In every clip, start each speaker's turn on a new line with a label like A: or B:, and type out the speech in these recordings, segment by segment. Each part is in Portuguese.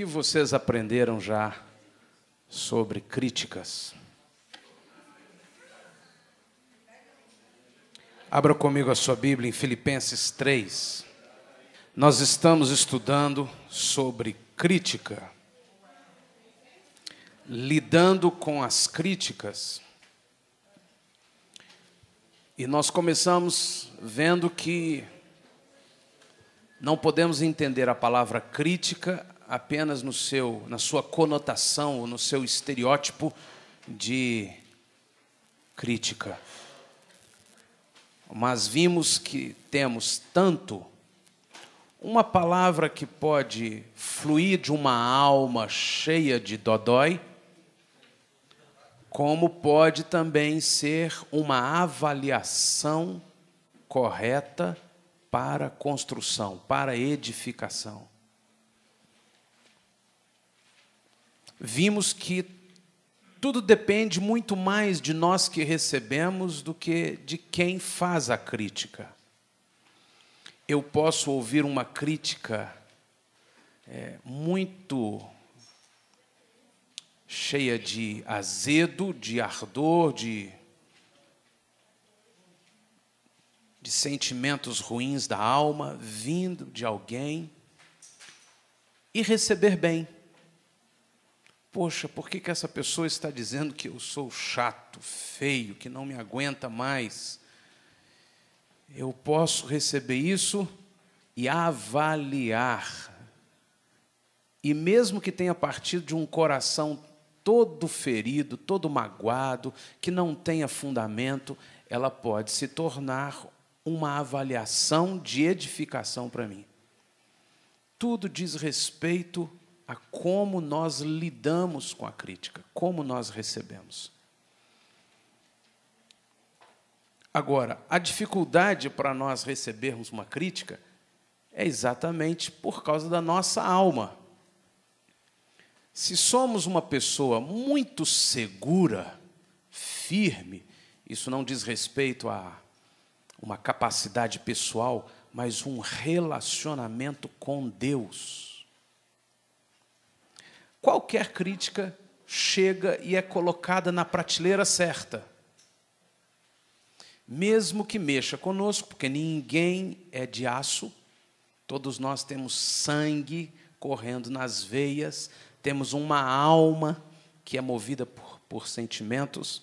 A: que vocês aprenderam já sobre críticas? Abra comigo a sua Bíblia em Filipenses 3. Nós estamos estudando sobre crítica, lidando com as críticas. E nós começamos vendo que não podemos entender a palavra crítica apenas no seu, na sua conotação ou no seu estereótipo de crítica. Mas vimos que temos tanto uma palavra que pode fluir de uma alma cheia de dodói, como pode também ser uma avaliação correta para construção, para edificação. Vimos que tudo depende muito mais de nós que recebemos do que de quem faz a crítica. Eu posso ouvir uma crítica é, muito cheia de azedo, de ardor, de, de sentimentos ruins da alma, vindo de alguém, e receber bem. Poxa, por que, que essa pessoa está dizendo que eu sou chato, feio, que não me aguenta mais? Eu posso receber isso e avaliar. E mesmo que tenha partido de um coração todo ferido, todo magoado, que não tenha fundamento, ela pode se tornar uma avaliação de edificação para mim. Tudo diz respeito a como nós lidamos com a crítica, como nós recebemos. Agora, a dificuldade para nós recebermos uma crítica é exatamente por causa da nossa alma. Se somos uma pessoa muito segura, firme, isso não diz respeito a uma capacidade pessoal, mas um relacionamento com Deus qualquer crítica chega e é colocada na prateleira certa. Mesmo que mexa conosco, porque ninguém é de aço, todos nós temos sangue correndo nas veias, temos uma alma que é movida por, por sentimentos,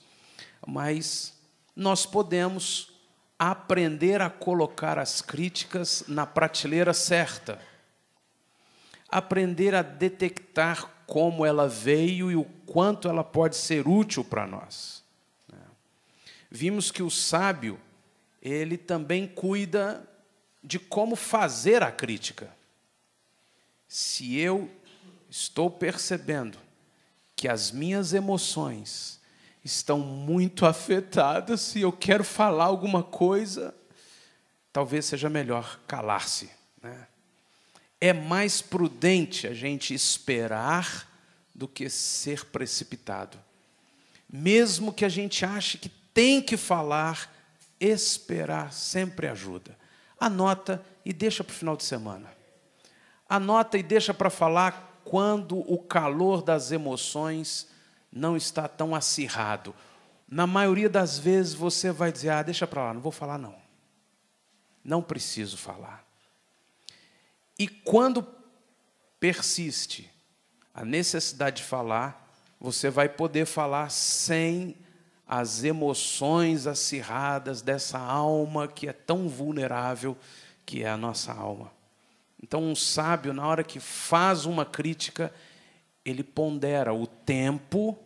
A: mas nós podemos aprender a colocar as críticas na prateleira certa, aprender a detectar como ela veio e o quanto ela pode ser útil para nós. Né? Vimos que o sábio, ele também cuida de como fazer a crítica. Se eu estou percebendo que as minhas emoções estão muito afetadas e eu quero falar alguma coisa, talvez seja melhor calar-se. Né? É mais prudente a gente esperar do que ser precipitado. Mesmo que a gente ache que tem que falar, esperar sempre ajuda. Anota e deixa para o final de semana. Anota e deixa para falar quando o calor das emoções não está tão acirrado. Na maioria das vezes você vai dizer: ah, deixa para lá, não vou falar não. Não preciso falar. E quando persiste a necessidade de falar, você vai poder falar sem as emoções acirradas dessa alma que é tão vulnerável que é a nossa alma. Então, um sábio, na hora que faz uma crítica, ele pondera o tempo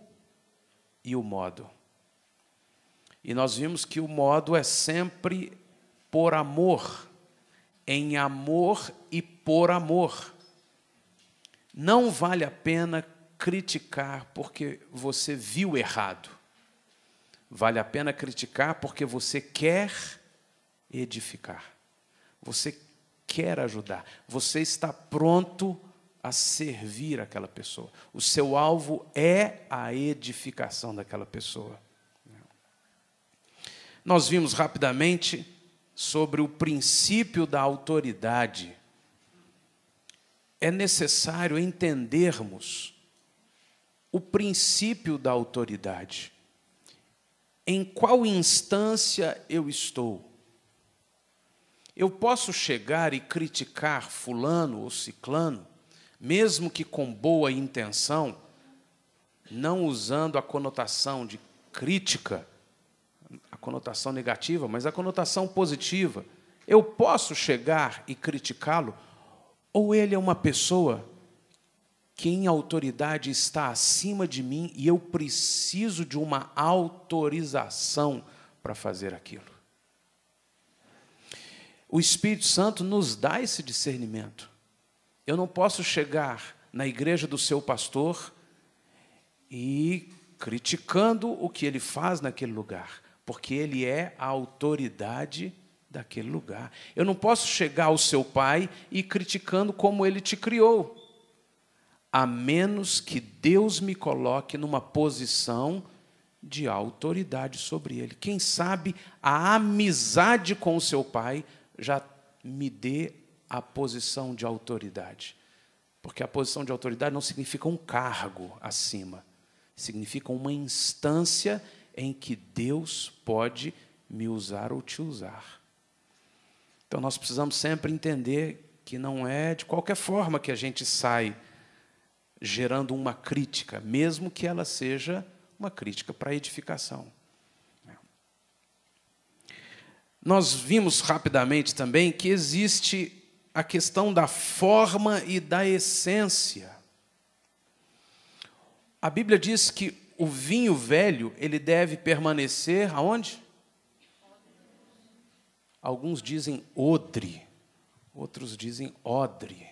A: e o modo. E nós vimos que o modo é sempre por amor, em amor e por amor. Não vale a pena criticar porque você viu errado. Vale a pena criticar porque você quer edificar. Você quer ajudar. Você está pronto a servir aquela pessoa. O seu alvo é a edificação daquela pessoa. Nós vimos rapidamente sobre o princípio da autoridade é necessário entendermos o princípio da autoridade. Em qual instância eu estou? Eu posso chegar e criticar Fulano ou Ciclano, mesmo que com boa intenção, não usando a conotação de crítica, a conotação negativa, mas a conotação positiva. Eu posso chegar e criticá-lo, ou ele é uma pessoa que em autoridade está acima de mim e eu preciso de uma autorização para fazer aquilo. O Espírito Santo nos dá esse discernimento. Eu não posso chegar na igreja do seu pastor e criticando o que ele faz naquele lugar, porque ele é a autoridade daquele lugar. Eu não posso chegar ao seu pai e criticando como ele te criou, a menos que Deus me coloque numa posição de autoridade sobre ele. Quem sabe a amizade com o seu pai já me dê a posição de autoridade. Porque a posição de autoridade não significa um cargo acima, significa uma instância em que Deus pode me usar ou te usar. Então nós precisamos sempre entender que não é de qualquer forma que a gente sai gerando uma crítica, mesmo que ela seja uma crítica para edificação. Nós vimos rapidamente também que existe a questão da forma e da essência. A Bíblia diz que o vinho velho, ele deve permanecer aonde? Alguns dizem odre, outros dizem odre.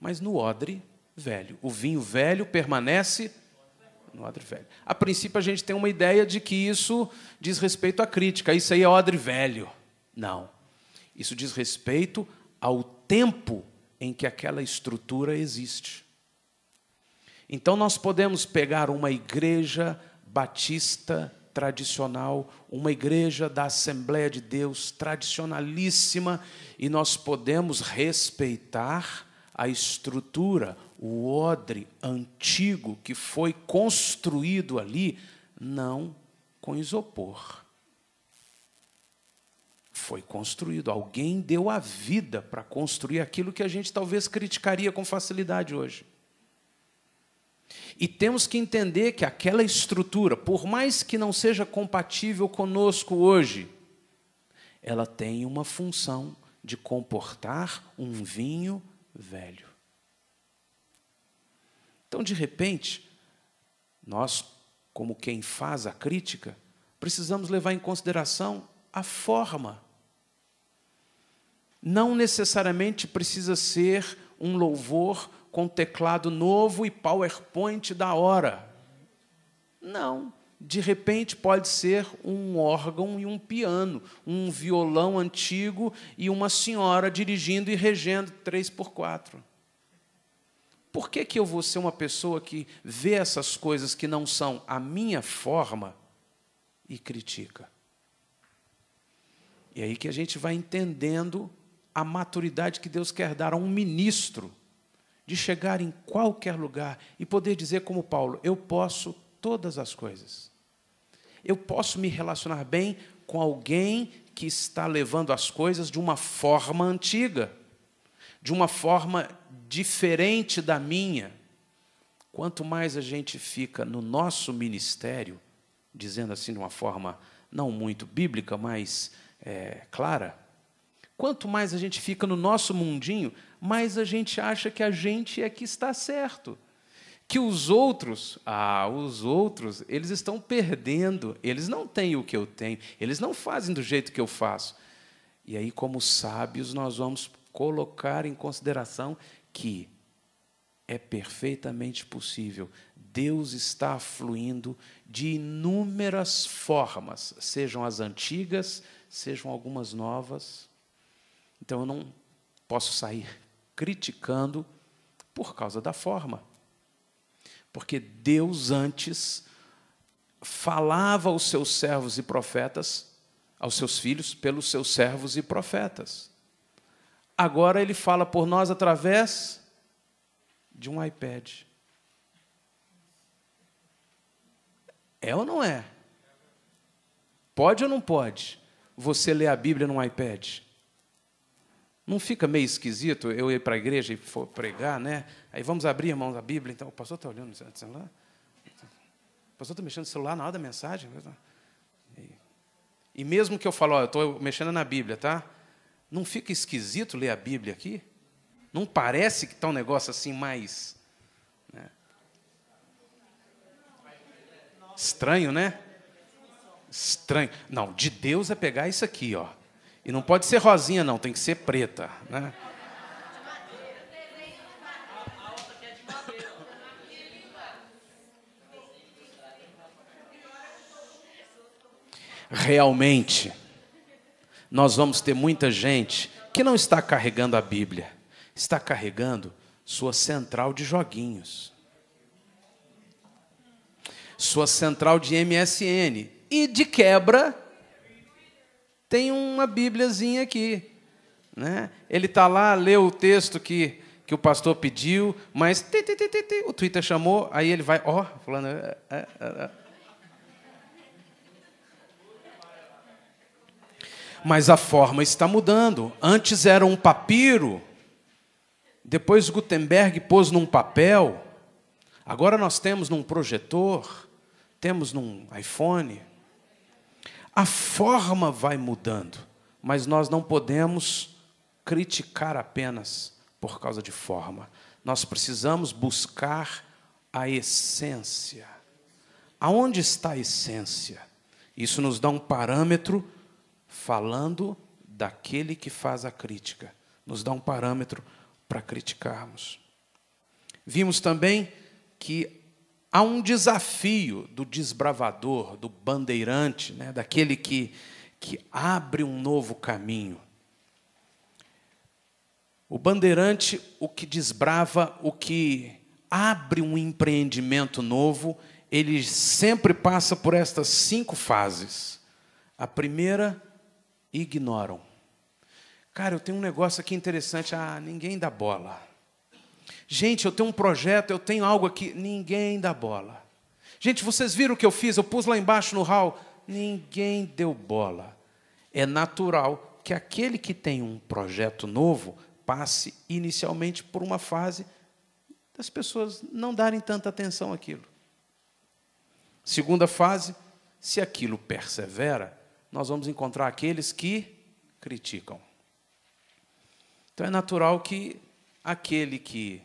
A: Mas no odre velho, o vinho velho permanece no odre velho. A princípio a gente tem uma ideia de que isso diz respeito à crítica, isso aí é odre velho. Não. Isso diz respeito ao tempo em que aquela estrutura existe. Então nós podemos pegar uma igreja batista tradicional, uma igreja da Assembleia de Deus tradicionalíssima, e nós podemos respeitar a estrutura, o odre antigo que foi construído ali, não com isopor. Foi construído, alguém deu a vida para construir aquilo que a gente talvez criticaria com facilidade hoje. E temos que entender que aquela estrutura, por mais que não seja compatível conosco hoje, ela tem uma função de comportar um vinho velho. Então, de repente, nós, como quem faz a crítica, precisamos levar em consideração a forma. Não necessariamente precisa ser um louvor com teclado novo e PowerPoint da hora. Não. De repente pode ser um órgão e um piano, um violão antigo e uma senhora dirigindo e regendo 3 por 4 por que, que eu vou ser uma pessoa que vê essas coisas que não são a minha forma e critica? E aí que a gente vai entendendo a maturidade que Deus quer dar a um ministro de chegar em qualquer lugar e poder dizer, como Paulo, eu posso todas as coisas. Eu posso me relacionar bem com alguém que está levando as coisas de uma forma antiga, de uma forma diferente da minha, quanto mais a gente fica no nosso ministério, dizendo assim de uma forma não muito bíblica, mas é, clara, quanto mais a gente fica no nosso mundinho, mais a gente acha que a gente é que está certo. Que os outros, ah, os outros, eles estão perdendo, eles não têm o que eu tenho, eles não fazem do jeito que eu faço. E aí, como sábios, nós vamos colocar em consideração que é perfeitamente possível. Deus está fluindo de inúmeras formas, sejam as antigas, sejam algumas novas. Então eu não posso sair criticando por causa da forma. Porque Deus antes falava aos seus servos e profetas, aos seus filhos, pelos seus servos e profetas. Agora ele fala por nós através de um iPad. É ou não é? Pode ou não pode você ler a Bíblia num iPad? Não fica meio esquisito eu ir para a igreja e for pregar, né? Aí vamos abrir, irmãos, a Bíblia. Então, o pastor está olhando no celular? O pastor está mexendo no celular na hora da mensagem? E mesmo que eu falo, ó, eu estou mexendo na Bíblia, tá? Não fica esquisito ler a Bíblia aqui? Não parece que está um negócio assim mais. Né? Estranho, né? Estranho. Não, de Deus é pegar isso aqui, ó. E não pode ser rosinha, não, tem que ser preta. Né? Realmente, nós vamos ter muita gente que não está carregando a Bíblia, está carregando sua central de joguinhos, sua central de MSN e de quebra tem uma Bíbliazinha aqui. Né? Ele está lá, leu o texto que, que o pastor pediu, mas ti, ti, ti, o Twitter chamou, aí ele vai, ó, oh, falando. É, é, é. Mas a forma está mudando. Antes era um papiro, depois Gutenberg pôs num papel, agora nós temos num projetor, temos num iPhone. A forma vai mudando, mas nós não podemos criticar apenas por causa de forma. Nós precisamos buscar a essência. Aonde está a essência? Isso nos dá um parâmetro falando daquele que faz a crítica. Nos dá um parâmetro para criticarmos. Vimos também que há um desafio do desbravador, do bandeirante, né, daquele que, que abre um novo caminho. O bandeirante, o que desbrava, o que abre um empreendimento novo, ele sempre passa por estas cinco fases. A primeira, ignoram. Cara, eu tenho um negócio aqui interessante. Ah, ninguém dá bola. Gente, eu tenho um projeto, eu tenho algo aqui, ninguém dá bola. Gente, vocês viram o que eu fiz? Eu pus lá embaixo no hall, ninguém deu bola. É natural que aquele que tem um projeto novo passe inicialmente por uma fase das pessoas não darem tanta atenção àquilo. Segunda fase, se aquilo persevera, nós vamos encontrar aqueles que criticam. Então é natural que aquele que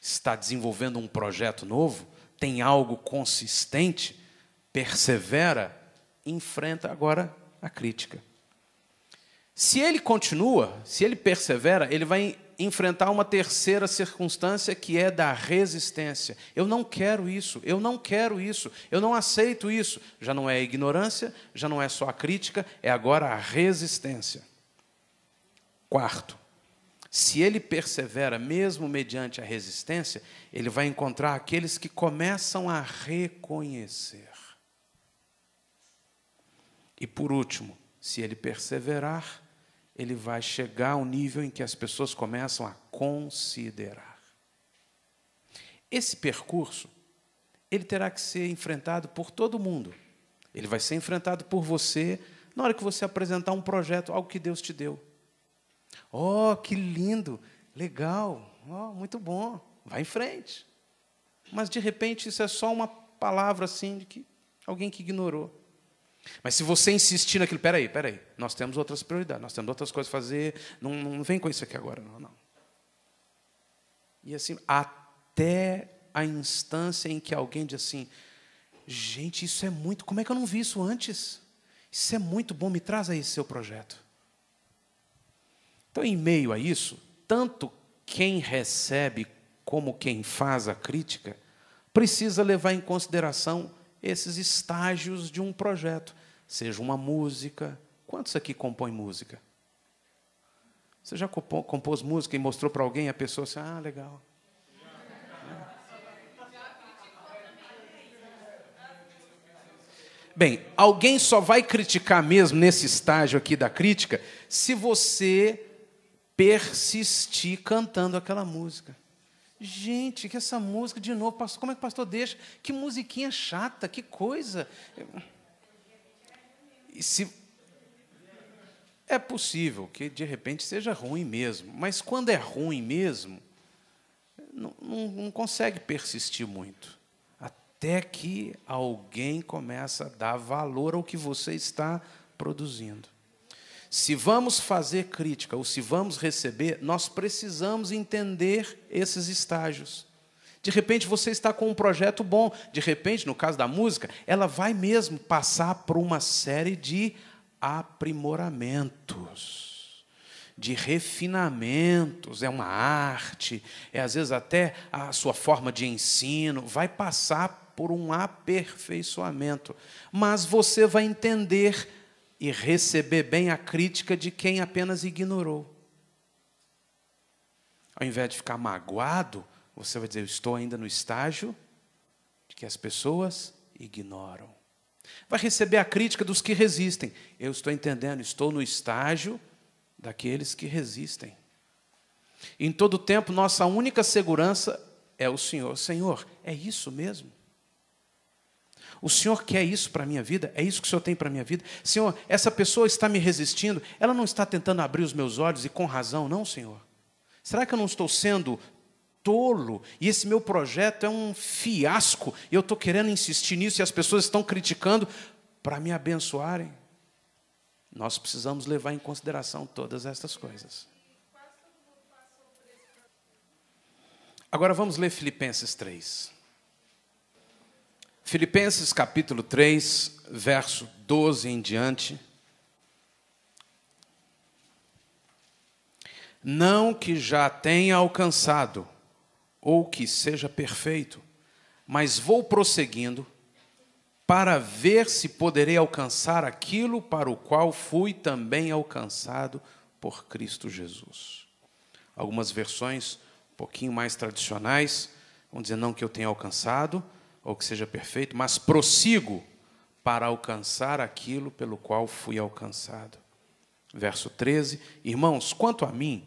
A: está desenvolvendo um projeto novo, tem algo consistente, persevera, enfrenta agora a crítica. Se ele continua, se ele persevera, ele vai enfrentar uma terceira circunstância que é da resistência. Eu não quero isso, eu não quero isso, eu não aceito isso. Já não é ignorância, já não é só a crítica, é agora a resistência. Quarto, se ele persevera, mesmo mediante a resistência, ele vai encontrar aqueles que começam a reconhecer. E por último, se ele perseverar, ele vai chegar ao nível em que as pessoas começam a considerar. Esse percurso, ele terá que ser enfrentado por todo mundo. Ele vai ser enfrentado por você na hora que você apresentar um projeto, algo que Deus te deu. Oh, que lindo, legal, oh, muito bom, vai em frente. Mas de repente isso é só uma palavra assim de que alguém que ignorou. Mas se você insistir naquilo, peraí, peraí, nós temos outras prioridades, nós temos outras coisas a fazer, não, não vem com isso aqui agora, não, não. E assim, até a instância em que alguém diz assim, gente, isso é muito, como é que eu não vi isso antes? Isso é muito bom, me traz aí seu projeto. Então, em meio a isso, tanto quem recebe como quem faz a crítica precisa levar em consideração esses estágios de um projeto, seja uma música. Quantos aqui compõem música? Você já compôs música e mostrou para alguém a pessoa assim, ah, legal. Bem, alguém só vai criticar mesmo nesse estágio aqui da crítica se você persistir cantando aquela música. Gente, que essa música, de novo, pastor, como é que o pastor deixa? Que musiquinha chata, que coisa. E se, é possível que de repente seja ruim mesmo, mas quando é ruim mesmo, não, não, não consegue persistir muito. Até que alguém começa a dar valor ao que você está produzindo. Se vamos fazer crítica ou se vamos receber, nós precisamos entender esses estágios. De repente você está com um projeto bom, de repente, no caso da música, ela vai mesmo passar por uma série de aprimoramentos, de refinamentos, é uma arte, é às vezes até a sua forma de ensino, vai passar por um aperfeiçoamento, mas você vai entender e receber bem a crítica de quem apenas ignorou. Ao invés de ficar magoado, você vai dizer: Eu estou ainda no estágio de que as pessoas ignoram. Vai receber a crítica dos que resistem. Eu estou entendendo, estou no estágio daqueles que resistem. Em todo tempo, nossa única segurança é o Senhor. Senhor, é isso mesmo? O Senhor quer isso para a minha vida? É isso que o Senhor tem para a minha vida? Senhor, essa pessoa está me resistindo, ela não está tentando abrir os meus olhos e com razão, não, Senhor? Será que eu não estou sendo tolo e esse meu projeto é um fiasco e eu estou querendo insistir nisso e as pessoas estão criticando para me abençoarem? Nós precisamos levar em consideração todas estas coisas. Agora vamos ler Filipenses 3. Filipenses capítulo 3, verso 12 em diante. Não que já tenha alcançado, ou que seja perfeito, mas vou prosseguindo para ver se poderei alcançar aquilo para o qual fui também alcançado por Cristo Jesus. Algumas versões um pouquinho mais tradicionais vão dizer não que eu tenha alcançado, ou que seja perfeito, mas prossigo para alcançar aquilo pelo qual fui alcançado. Verso 13: Irmãos, quanto a mim,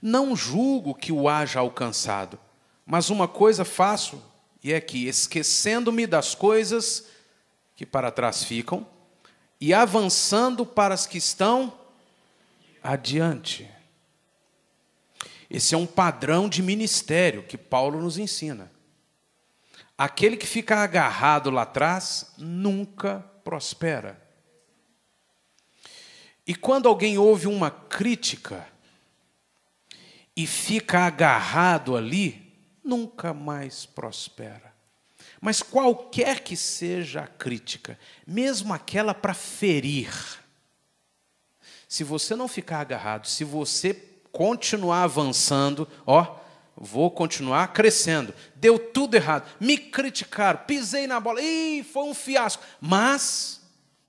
A: não julgo que o haja alcançado, mas uma coisa faço, e é que, esquecendo-me das coisas que para trás ficam, e avançando para as que estão adiante. Esse é um padrão de ministério que Paulo nos ensina. Aquele que fica agarrado lá atrás nunca prospera. E quando alguém ouve uma crítica e fica agarrado ali, nunca mais prospera. Mas qualquer que seja a crítica, mesmo aquela para ferir, se você não ficar agarrado, se você continuar avançando, ó, vou continuar crescendo. Deu tudo errado. Me criticaram, pisei na bola, Ih, foi um fiasco. Mas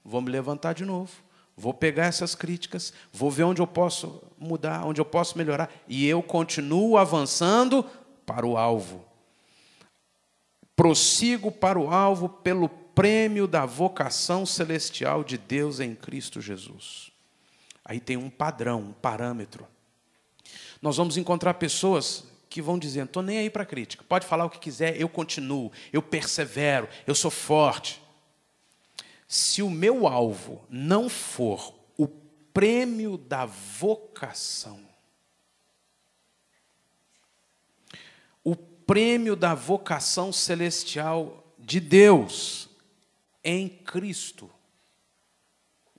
A: vou me levantar de novo. Vou pegar essas críticas, vou ver onde eu posso mudar, onde eu posso melhorar, e eu continuo avançando para o alvo. Prossigo para o alvo pelo prêmio da vocação celestial de Deus em Cristo Jesus. Aí tem um padrão, um parâmetro. Nós vamos encontrar pessoas que vão dizendo: estou nem aí para crítica, pode falar o que quiser, eu continuo, eu persevero, eu sou forte. Se o meu alvo não for o prêmio da vocação, o prêmio da vocação celestial de Deus em Cristo,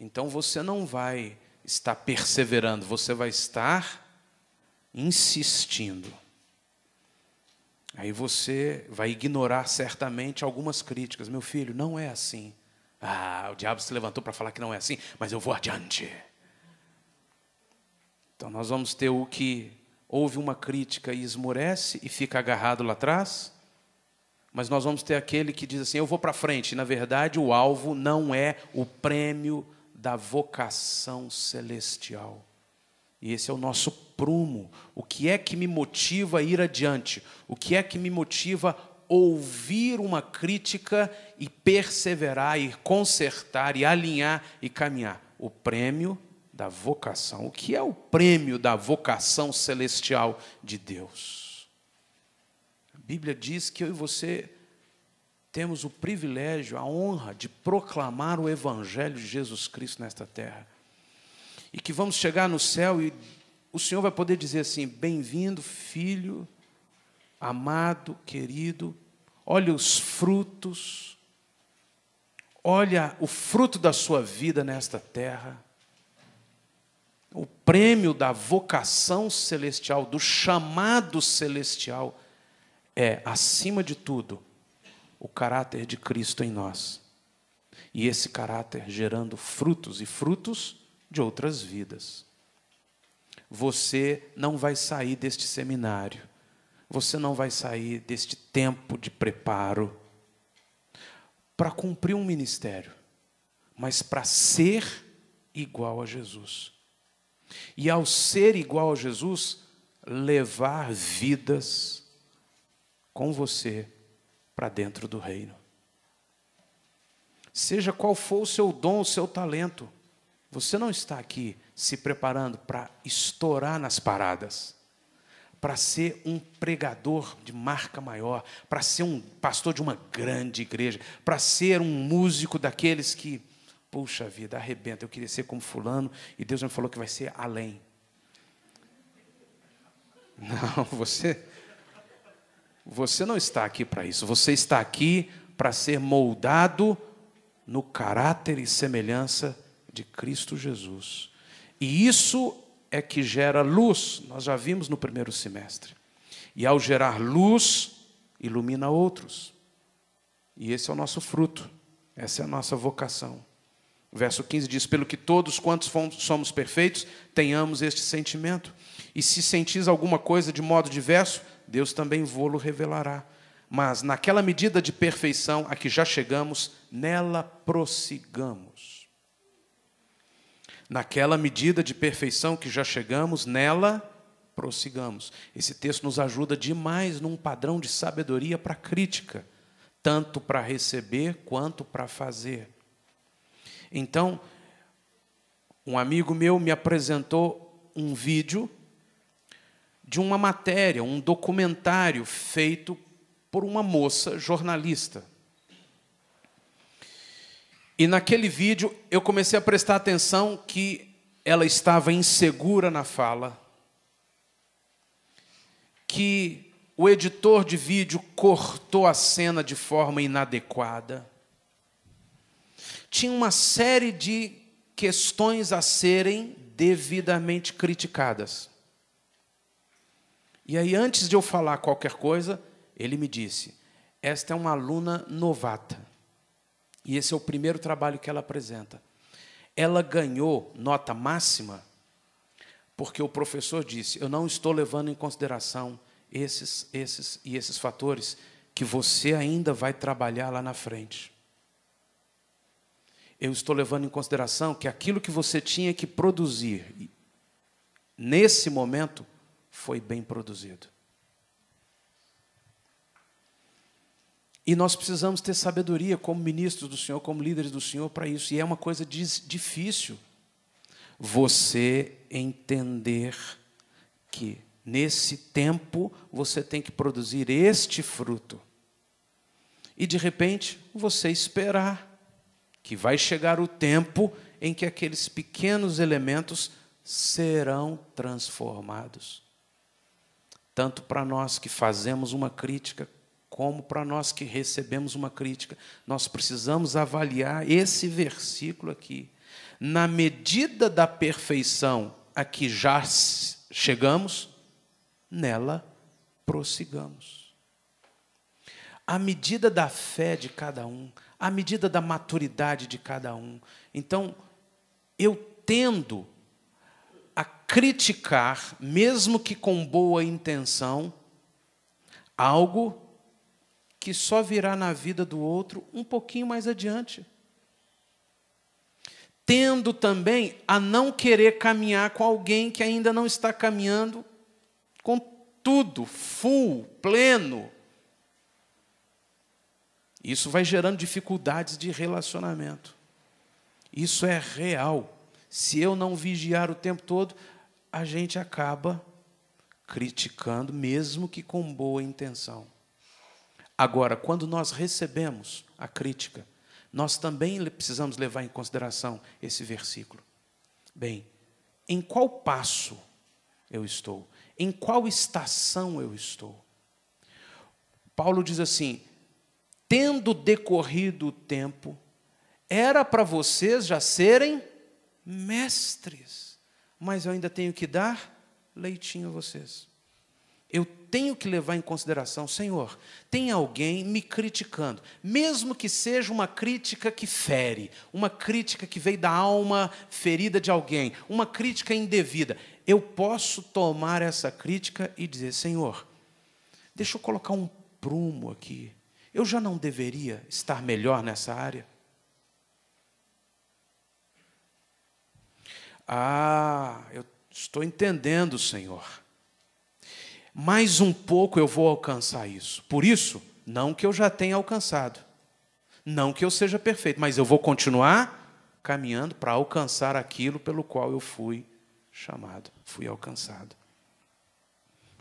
A: então você não vai estar perseverando, você vai estar insistindo. Aí você vai ignorar certamente algumas críticas. Meu filho, não é assim. Ah, o diabo se levantou para falar que não é assim, mas eu vou adiante. Então nós vamos ter o que ouve uma crítica e esmorece e fica agarrado lá atrás, mas nós vamos ter aquele que diz assim: eu vou para frente. E, na verdade, o alvo não é o prêmio da vocação celestial. E esse é o nosso prumo. O que é que me motiva a ir adiante? O que é que me motiva a ouvir uma crítica e perseverar, e consertar, e alinhar e caminhar? O prêmio da vocação. O que é o prêmio da vocação celestial de Deus? Bíblia diz que eu e você temos o privilégio, a honra de proclamar o Evangelho de Jesus Cristo nesta terra. E que vamos chegar no céu e o Senhor vai poder dizer assim: Bem-vindo, filho, amado, querido, olha os frutos, olha o fruto da sua vida nesta terra, o prêmio da vocação celestial, do chamado celestial, é, acima de tudo, o caráter de Cristo em nós. E esse caráter gerando frutos e frutos de outras vidas. Você não vai sair deste seminário, você não vai sair deste tempo de preparo para cumprir um ministério, mas para ser igual a Jesus. E ao ser igual a Jesus, levar vidas com você para dentro do reino. Seja qual for o seu dom, o seu talento, você não está aqui se preparando para estourar nas paradas, para ser um pregador de marca maior, para ser um pastor de uma grande igreja, para ser um músico daqueles que, puxa vida, arrebenta, eu queria ser como fulano e Deus me falou que vai ser além. Não, você você não está aqui para isso. Você está aqui para ser moldado no caráter e semelhança de Cristo Jesus. E isso é que gera luz, nós já vimos no primeiro semestre. E ao gerar luz, ilumina outros. E esse é o nosso fruto, essa é a nossa vocação. O verso 15 diz: Pelo que todos quantos somos perfeitos, tenhamos este sentimento. E se sentis alguma coisa de modo diverso, Deus também vô-lo revelará. Mas naquela medida de perfeição a que já chegamos, nela prossigamos. Naquela medida de perfeição que já chegamos, nela prossigamos. Esse texto nos ajuda demais num padrão de sabedoria para crítica, tanto para receber quanto para fazer. Então, um amigo meu me apresentou um vídeo de uma matéria, um documentário feito por uma moça jornalista. E naquele vídeo eu comecei a prestar atenção que ela estava insegura na fala, que o editor de vídeo cortou a cena de forma inadequada. Tinha uma série de questões a serem devidamente criticadas. E aí, antes de eu falar qualquer coisa, ele me disse: Esta é uma aluna novata. E esse é o primeiro trabalho que ela apresenta. Ela ganhou nota máxima porque o professor disse: Eu não estou levando em consideração esses, esses e esses fatores que você ainda vai trabalhar lá na frente. Eu estou levando em consideração que aquilo que você tinha que produzir nesse momento foi bem produzido. E nós precisamos ter sabedoria como ministros do Senhor, como líderes do Senhor para isso. E é uma coisa difícil você entender que nesse tempo você tem que produzir este fruto. E de repente você esperar que vai chegar o tempo em que aqueles pequenos elementos serão transformados tanto para nós que fazemos uma crítica, como para nós que recebemos uma crítica. Nós precisamos avaliar esse versículo aqui. Na medida da perfeição a que já chegamos, nela prossigamos. À medida da fé de cada um, à medida da maturidade de cada um. Então, eu tendo a criticar, mesmo que com boa intenção, algo que só virá na vida do outro um pouquinho mais adiante. Tendo também a não querer caminhar com alguém que ainda não está caminhando com tudo, full, pleno. Isso vai gerando dificuldades de relacionamento. Isso é real se eu não vigiar o tempo todo, a gente acaba criticando, mesmo que com boa intenção. Agora, quando nós recebemos a crítica, nós também precisamos levar em consideração esse versículo. Bem, em qual passo eu estou? Em qual estação eu estou? Paulo diz assim: tendo decorrido o tempo, era para vocês já serem mestres, mas eu ainda tenho que dar leitinho a vocês. Eu tenho que levar em consideração, Senhor, tem alguém me criticando, mesmo que seja uma crítica que fere, uma crítica que veio da alma ferida de alguém, uma crítica indevida. Eu posso tomar essa crítica e dizer: Senhor, deixa eu colocar um prumo aqui. Eu já não deveria estar melhor nessa área? Ah, eu estou entendendo, Senhor mais um pouco eu vou alcançar isso. Por isso, não que eu já tenha alcançado, não que eu seja perfeito, mas eu vou continuar caminhando para alcançar aquilo pelo qual eu fui chamado, fui alcançado.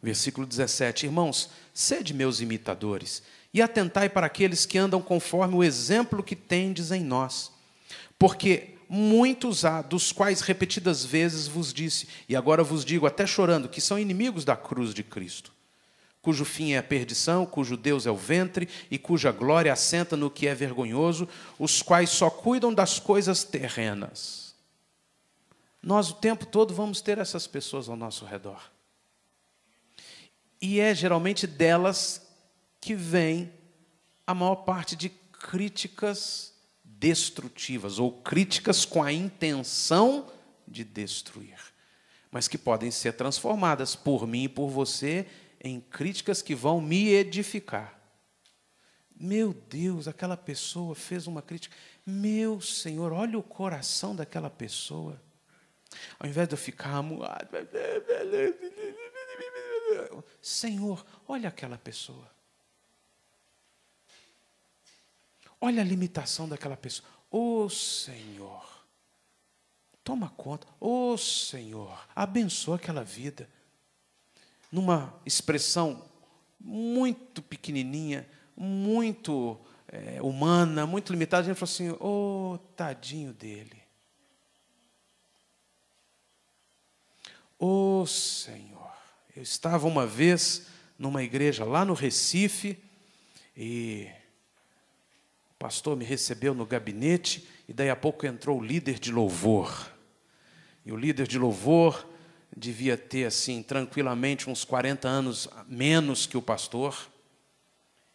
A: Versículo 17: Irmãos, sede meus imitadores e atentai para aqueles que andam conforme o exemplo que tendes em nós, porque muitos há, dos quais repetidas vezes vos disse, e agora vos digo, até chorando, que são inimigos da cruz de Cristo, cujo fim é a perdição, cujo Deus é o ventre e cuja glória assenta no que é vergonhoso, os quais só cuidam das coisas terrenas. Nós o tempo todo vamos ter essas pessoas ao nosso redor. E é geralmente delas que vem a maior parte de críticas destrutivas ou críticas com a intenção de destruir, mas que podem ser transformadas por mim e por você em críticas que vão me edificar. Meu Deus, aquela pessoa fez uma crítica. Meu Senhor, olha o coração daquela pessoa. Ao invés de eu ficar Senhor, olha aquela pessoa. Olha a limitação daquela pessoa. Ô oh, Senhor, toma conta. Ô oh, Senhor, abençoa aquela vida. Numa expressão muito pequenininha, muito é, humana, muito limitada, a gente falou assim: ô oh, tadinho dele. Ô oh, Senhor, eu estava uma vez numa igreja lá no Recife e o pastor me recebeu no gabinete e daí a pouco entrou o líder de louvor. E o líder de louvor devia ter, assim, tranquilamente uns 40 anos menos que o pastor.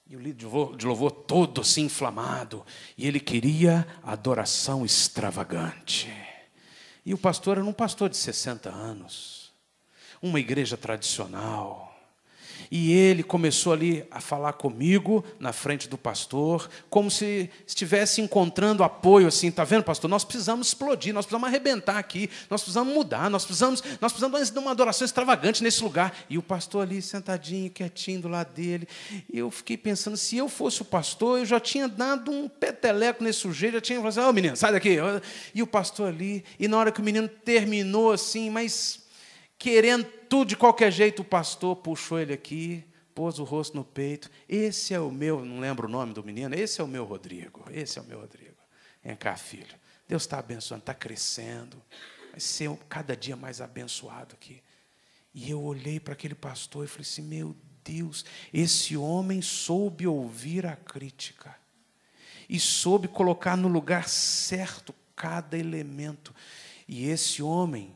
A: E o líder de louvor, todo assim inflamado. E ele queria adoração extravagante. E o pastor era um pastor de 60 anos. Uma igreja tradicional e ele começou ali a falar comigo na frente do pastor, como se estivesse encontrando apoio assim, tá vendo, pastor? Nós precisamos explodir, nós precisamos arrebentar aqui, nós precisamos mudar, nós precisamos, nós precisamos de uma adoração extravagante nesse lugar. E o pastor ali sentadinho, quietinho do lado dele. Eu fiquei pensando, se eu fosse o pastor, eu já tinha dado um peteleco nesse sujeito, já tinha falado assim, ô oh, menino, sai daqui. E o pastor ali, e na hora que o menino terminou assim, mas querendo tudo de qualquer jeito, o pastor puxou ele aqui, pôs o rosto no peito. Esse é o meu, não lembro o nome do menino, esse é o meu Rodrigo. Esse é o meu Rodrigo. Vem cá, filho. Deus está abençoando, está crescendo. Vai ser cada dia mais abençoado aqui. E eu olhei para aquele pastor e falei assim: meu Deus, esse homem soube ouvir a crítica e soube colocar no lugar certo cada elemento. E esse homem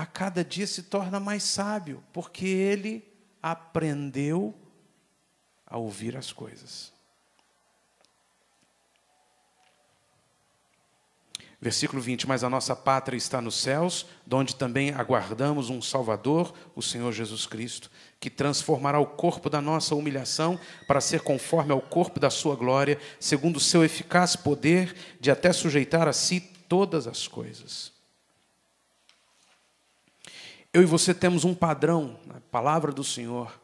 A: a cada dia se torna mais sábio, porque ele aprendeu a ouvir as coisas. Versículo 20: Mas a nossa pátria está nos céus, donde também aguardamos um Salvador, o Senhor Jesus Cristo, que transformará o corpo da nossa humilhação para ser conforme ao corpo da sua glória, segundo o seu eficaz poder de até sujeitar a si todas as coisas. Eu e você temos um padrão, na palavra do Senhor,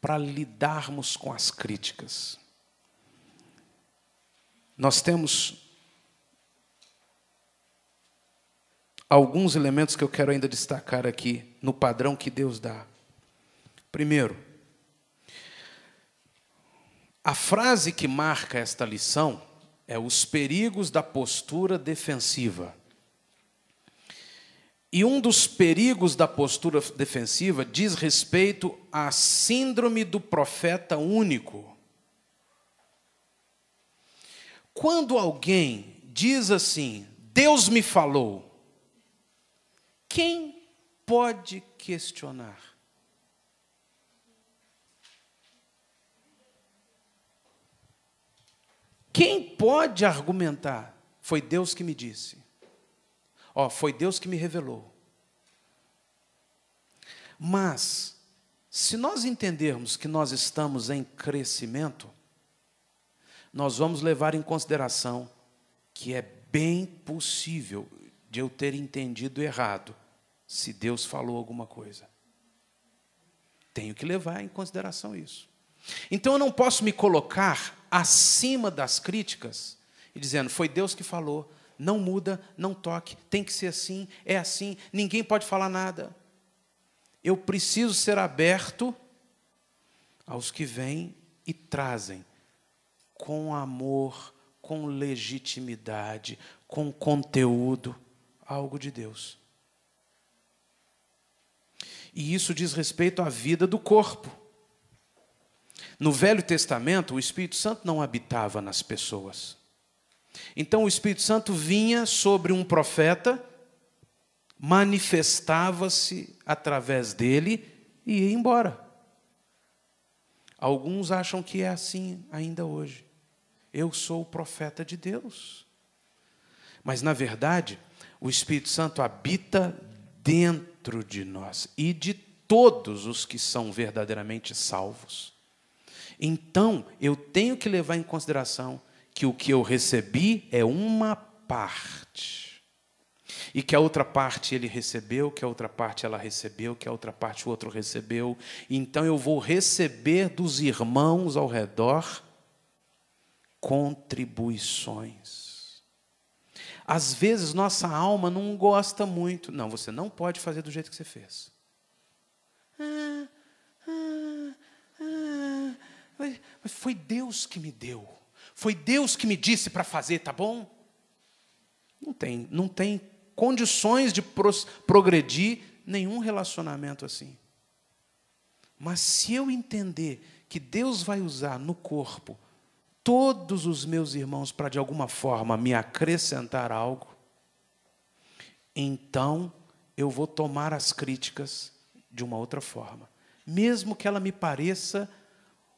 A: para lidarmos com as críticas. Nós temos alguns elementos que eu quero ainda destacar aqui no padrão que Deus dá. Primeiro, A frase que marca esta lição é os perigos da postura defensiva. E um dos perigos da postura defensiva diz respeito à síndrome do profeta único. Quando alguém diz assim, Deus me falou, quem pode questionar? Quem pode argumentar? Foi Deus que me disse. Ó, foi Deus que me revelou. Mas, se nós entendermos que nós estamos em crescimento, nós vamos levar em consideração que é bem possível de eu ter entendido errado se Deus falou alguma coisa. Tenho que levar em consideração isso. Então eu não posso me colocar acima das críticas e dizendo, foi Deus que falou, não muda, não toque, tem que ser assim, é assim, ninguém pode falar nada. Eu preciso ser aberto aos que vêm e trazem com amor, com legitimidade, com conteúdo, algo de Deus. E isso diz respeito à vida do corpo. No Velho Testamento, o Espírito Santo não habitava nas pessoas. Então o Espírito Santo vinha sobre um profeta, manifestava-se através dele e ia embora. Alguns acham que é assim ainda hoje. Eu sou o profeta de Deus. Mas, na verdade, o Espírito Santo habita dentro de nós e de todos os que são verdadeiramente salvos. Então, eu tenho que levar em consideração que o que eu recebi é uma parte. E que a outra parte ele recebeu, que a outra parte ela recebeu, que a outra parte o outro recebeu. Então eu vou receber dos irmãos ao redor contribuições. Às vezes nossa alma não gosta muito. Não, você não pode fazer do jeito que você fez. Ah, ah, ah, mas foi Deus que me deu. Foi Deus que me disse para fazer, tá bom? Não tem, não tem condições de progredir nenhum relacionamento assim. Mas se eu entender que Deus vai usar no corpo todos os meus irmãos para de alguma forma me acrescentar algo, então eu vou tomar as críticas de uma outra forma, mesmo que ela me pareça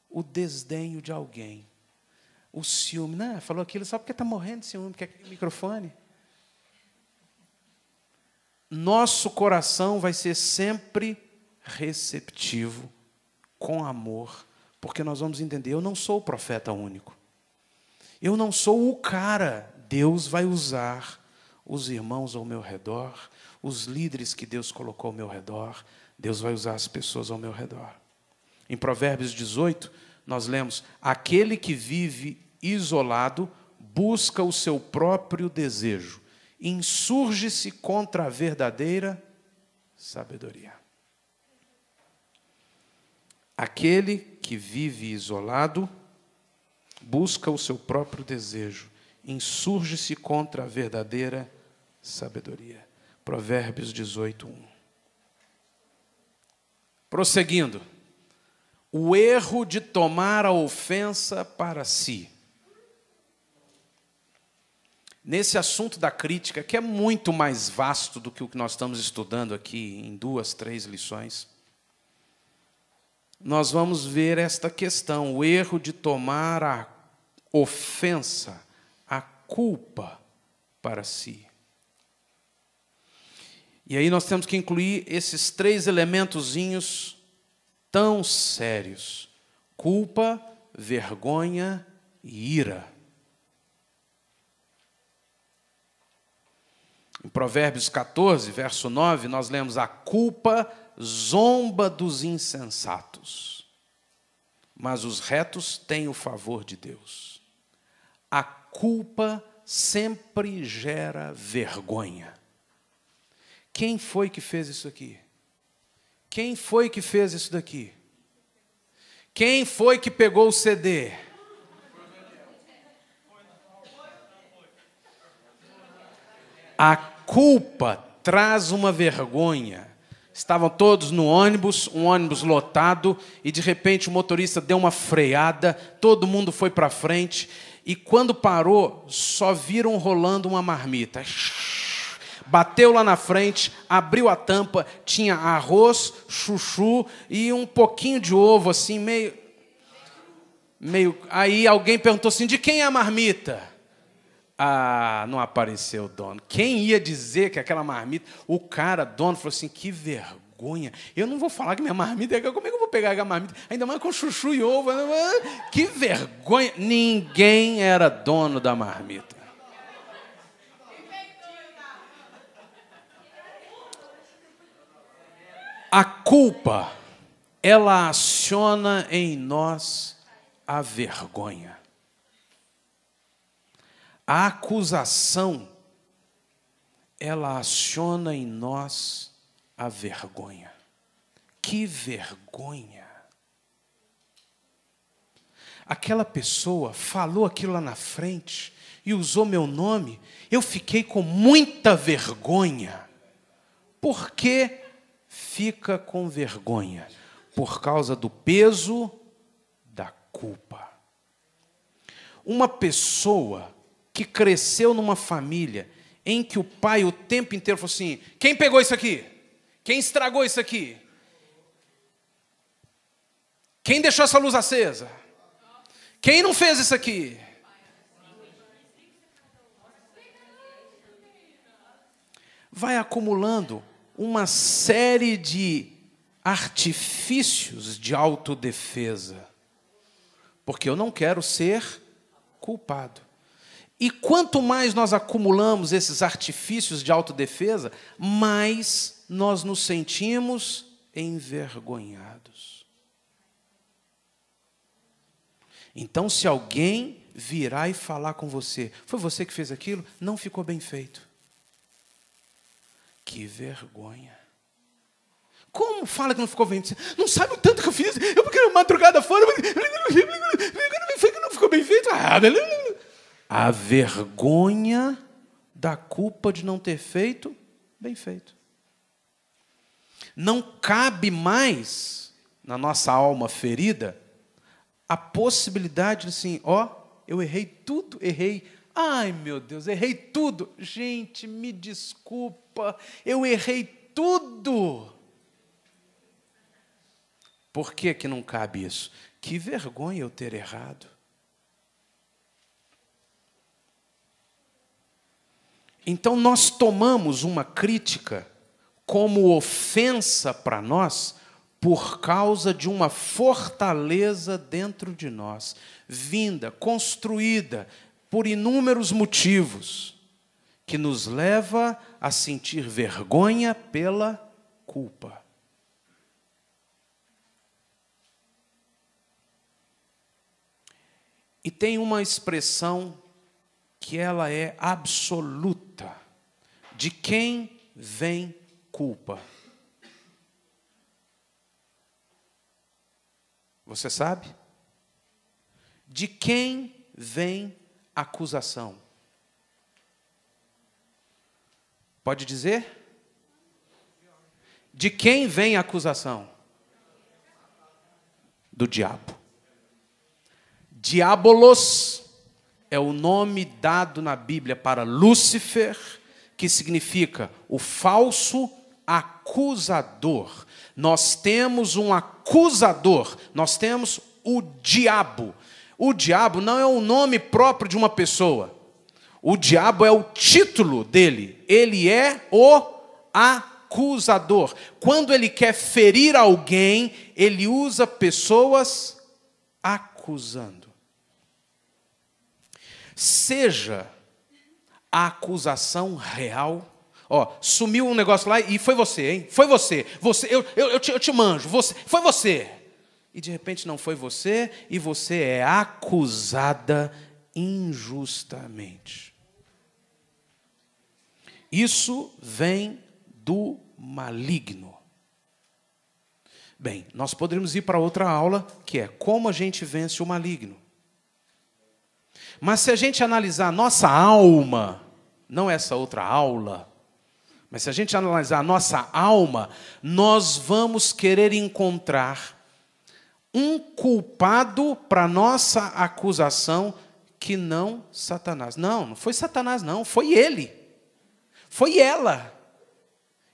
A: o desdenho de alguém, o ciúme. Não, falou aquilo só porque está morrendo de ciúme, porque é microfone. Nosso coração vai ser sempre receptivo, com amor, porque nós vamos entender: eu não sou o profeta único. Eu não sou o cara. Deus vai usar os irmãos ao meu redor, os líderes que Deus colocou ao meu redor. Deus vai usar as pessoas ao meu redor. Em Provérbios 18, nós lemos: aquele que vive isolado busca o seu próprio desejo, insurge-se contra a verdadeira sabedoria. Aquele que vive isolado busca o seu próprio desejo, insurge-se contra a verdadeira sabedoria. Provérbios 18, 1. Prosseguindo, o erro de tomar a ofensa para si. Nesse assunto da crítica, que é muito mais vasto do que o que nós estamos estudando aqui em duas, três lições, nós vamos ver esta questão, o erro de tomar a ofensa, a culpa para si. E aí nós temos que incluir esses três elementozinhos tão sérios: culpa, vergonha e ira. Em Provérbios 14, verso 9, nós lemos: A culpa zomba dos insensatos, mas os retos têm o favor de Deus. A culpa sempre gera vergonha. Quem foi que fez isso aqui? Quem foi que fez isso daqui? Quem foi que pegou o CD? A culpa traz uma vergonha. Estavam todos no ônibus, um ônibus lotado, e de repente o motorista deu uma freada, todo mundo foi para frente, e quando parou, só viram rolando uma marmita. Shhh. Bateu lá na frente, abriu a tampa, tinha arroz, chuchu e um pouquinho de ovo, assim, meio. meio. Aí alguém perguntou assim: de quem é a marmita? Ah, não apareceu o dono. Quem ia dizer que aquela marmita. O cara, dono, falou assim: que vergonha. Eu não vou falar que minha marmita é. Como é que eu vou pegar a marmita? Ainda mais com chuchu e ovo. Que vergonha. Ninguém era dono da marmita. A culpa, ela aciona em nós a vergonha. A acusação, ela aciona em nós a vergonha. Que vergonha! Aquela pessoa falou aquilo lá na frente e usou meu nome, eu fiquei com muita vergonha. Por que fica com vergonha? Por causa do peso da culpa. Uma pessoa que cresceu numa família em que o pai o tempo inteiro falou assim: quem pegou isso aqui? Quem estragou isso aqui? Quem deixou essa luz acesa? Quem não fez isso aqui? Vai acumulando uma série de artifícios de autodefesa, porque eu não quero ser culpado. E quanto mais nós acumulamos esses artifícios de autodefesa, mais nós nos sentimos envergonhados. Então, se alguém virar e falar com você, foi você que fez aquilo? Não ficou bem feito. Que vergonha. Como fala que não ficou bem? Não sabe o tanto que eu fiz? Eu porque madrugada fora. Não ficou bem feito? Ah, a vergonha da culpa de não ter feito bem feito. Não cabe mais na nossa alma ferida a possibilidade de assim, ó, eu errei tudo, errei. Ai, meu Deus, errei tudo. Gente, me eu errei tudo. Por que, que não cabe isso? Que vergonha eu ter errado. Então nós tomamos uma crítica como ofensa para nós por causa de uma fortaleza dentro de nós, vinda, construída por inúmeros motivos, que nos leva a sentir vergonha pela culpa. E tem uma expressão que ela é absoluta. De quem vem culpa? Você sabe? De quem vem acusação? Pode dizer? De quem vem acusação? Do diabo. Diabolos é o nome dado na Bíblia para Lúcifer, que significa o falso acusador. Nós temos um acusador, nós temos o diabo. O diabo não é o nome próprio de uma pessoa. O diabo é o título dele. Ele é o acusador. Quando ele quer ferir alguém, ele usa pessoas acusando seja a acusação real. Ó, sumiu um negócio lá e foi você, hein? Foi você. Você, eu, eu, eu, te, eu te manjo. Você, foi você. E de repente não foi você e você é acusada injustamente. Isso vem do maligno. Bem, nós poderíamos ir para outra aula, que é como a gente vence o maligno. Mas se a gente analisar nossa alma, não essa outra aula, mas se a gente analisar a nossa alma, nós vamos querer encontrar um culpado para nossa acusação que não Satanás. Não, não foi Satanás, não, foi ele. Foi ela.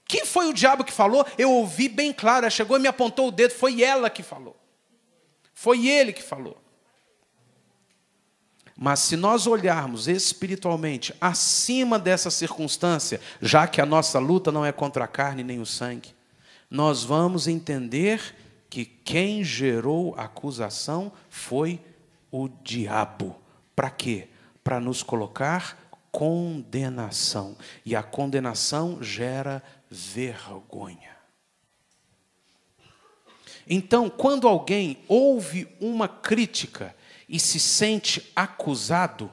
A: Quem foi o diabo que falou? Eu ouvi bem claro, ela chegou e me apontou o dedo, foi ela que falou. Foi ele que falou. Mas se nós olharmos espiritualmente acima dessa circunstância, já que a nossa luta não é contra a carne nem o sangue, nós vamos entender que quem gerou a acusação foi o diabo. Para quê? Para nos colocar condenação. E a condenação gera vergonha. Então, quando alguém ouve uma crítica e se sente acusado,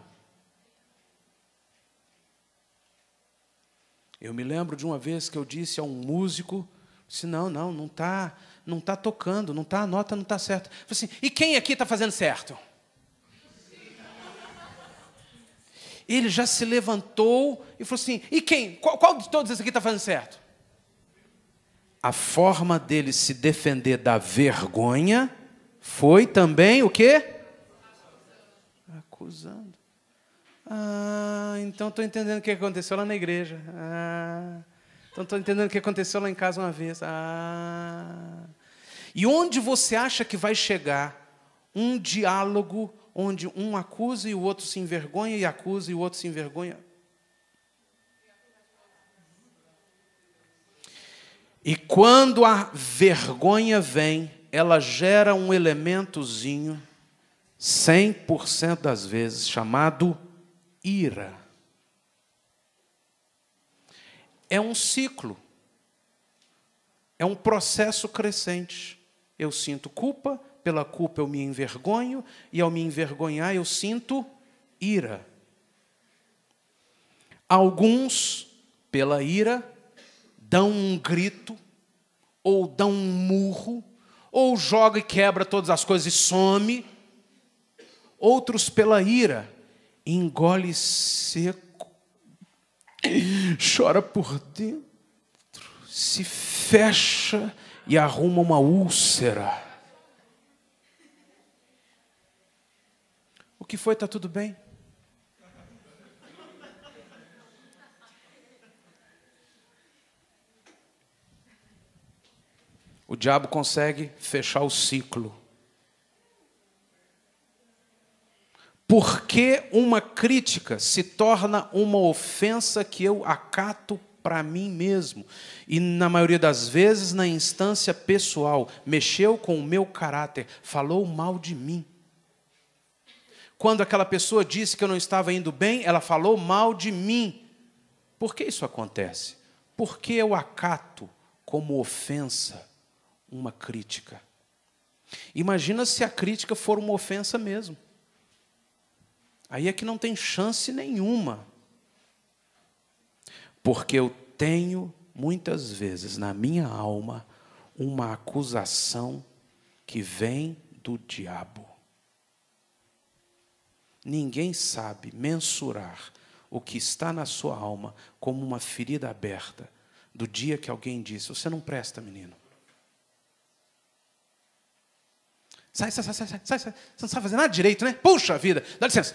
A: eu me lembro de uma vez que eu disse a um músico, disse, não, não, não está não tá tocando, não tá, a nota não está certa. Assim, e quem aqui está fazendo certo? Ele já se levantou e falou assim, e quem? Qual, qual de todos esses aqui está fazendo certo? a forma dele se defender da vergonha foi também o quê? Acusando. Ah, então estou entendendo o que aconteceu lá na igreja. Ah, então estou entendendo o que aconteceu lá em casa uma vez. Ah. E onde você acha que vai chegar um diálogo onde um acusa e o outro se envergonha, e acusa e o outro se envergonha? E quando a vergonha vem, ela gera um elementozinho, 100% das vezes, chamado ira. É um ciclo, é um processo crescente. Eu sinto culpa, pela culpa eu me envergonho, e ao me envergonhar eu sinto ira. Alguns, pela ira, dão um grito, ou dão um murro, ou joga e quebra todas as coisas e some. Outros, pela ira, engole seco, chora por dentro, se fecha e arruma uma úlcera. Que foi? Está tudo bem? o diabo consegue fechar o ciclo. Por que uma crítica se torna uma ofensa que eu acato para mim mesmo? E, na maioria das vezes, na instância pessoal, mexeu com o meu caráter, falou mal de mim. Quando aquela pessoa disse que eu não estava indo bem, ela falou mal de mim. Por que isso acontece? Porque eu acato como ofensa uma crítica. Imagina se a crítica for uma ofensa mesmo. Aí é que não tem chance nenhuma. Porque eu tenho, muitas vezes, na minha alma, uma acusação que vem do diabo. Ninguém sabe mensurar o que está na sua alma como uma ferida aberta do dia que alguém disse: Você não presta, menino. Sai, sai, sai, sai, sai, sai. Você não sabe fazer nada direito, né? Puxa vida, dá licença.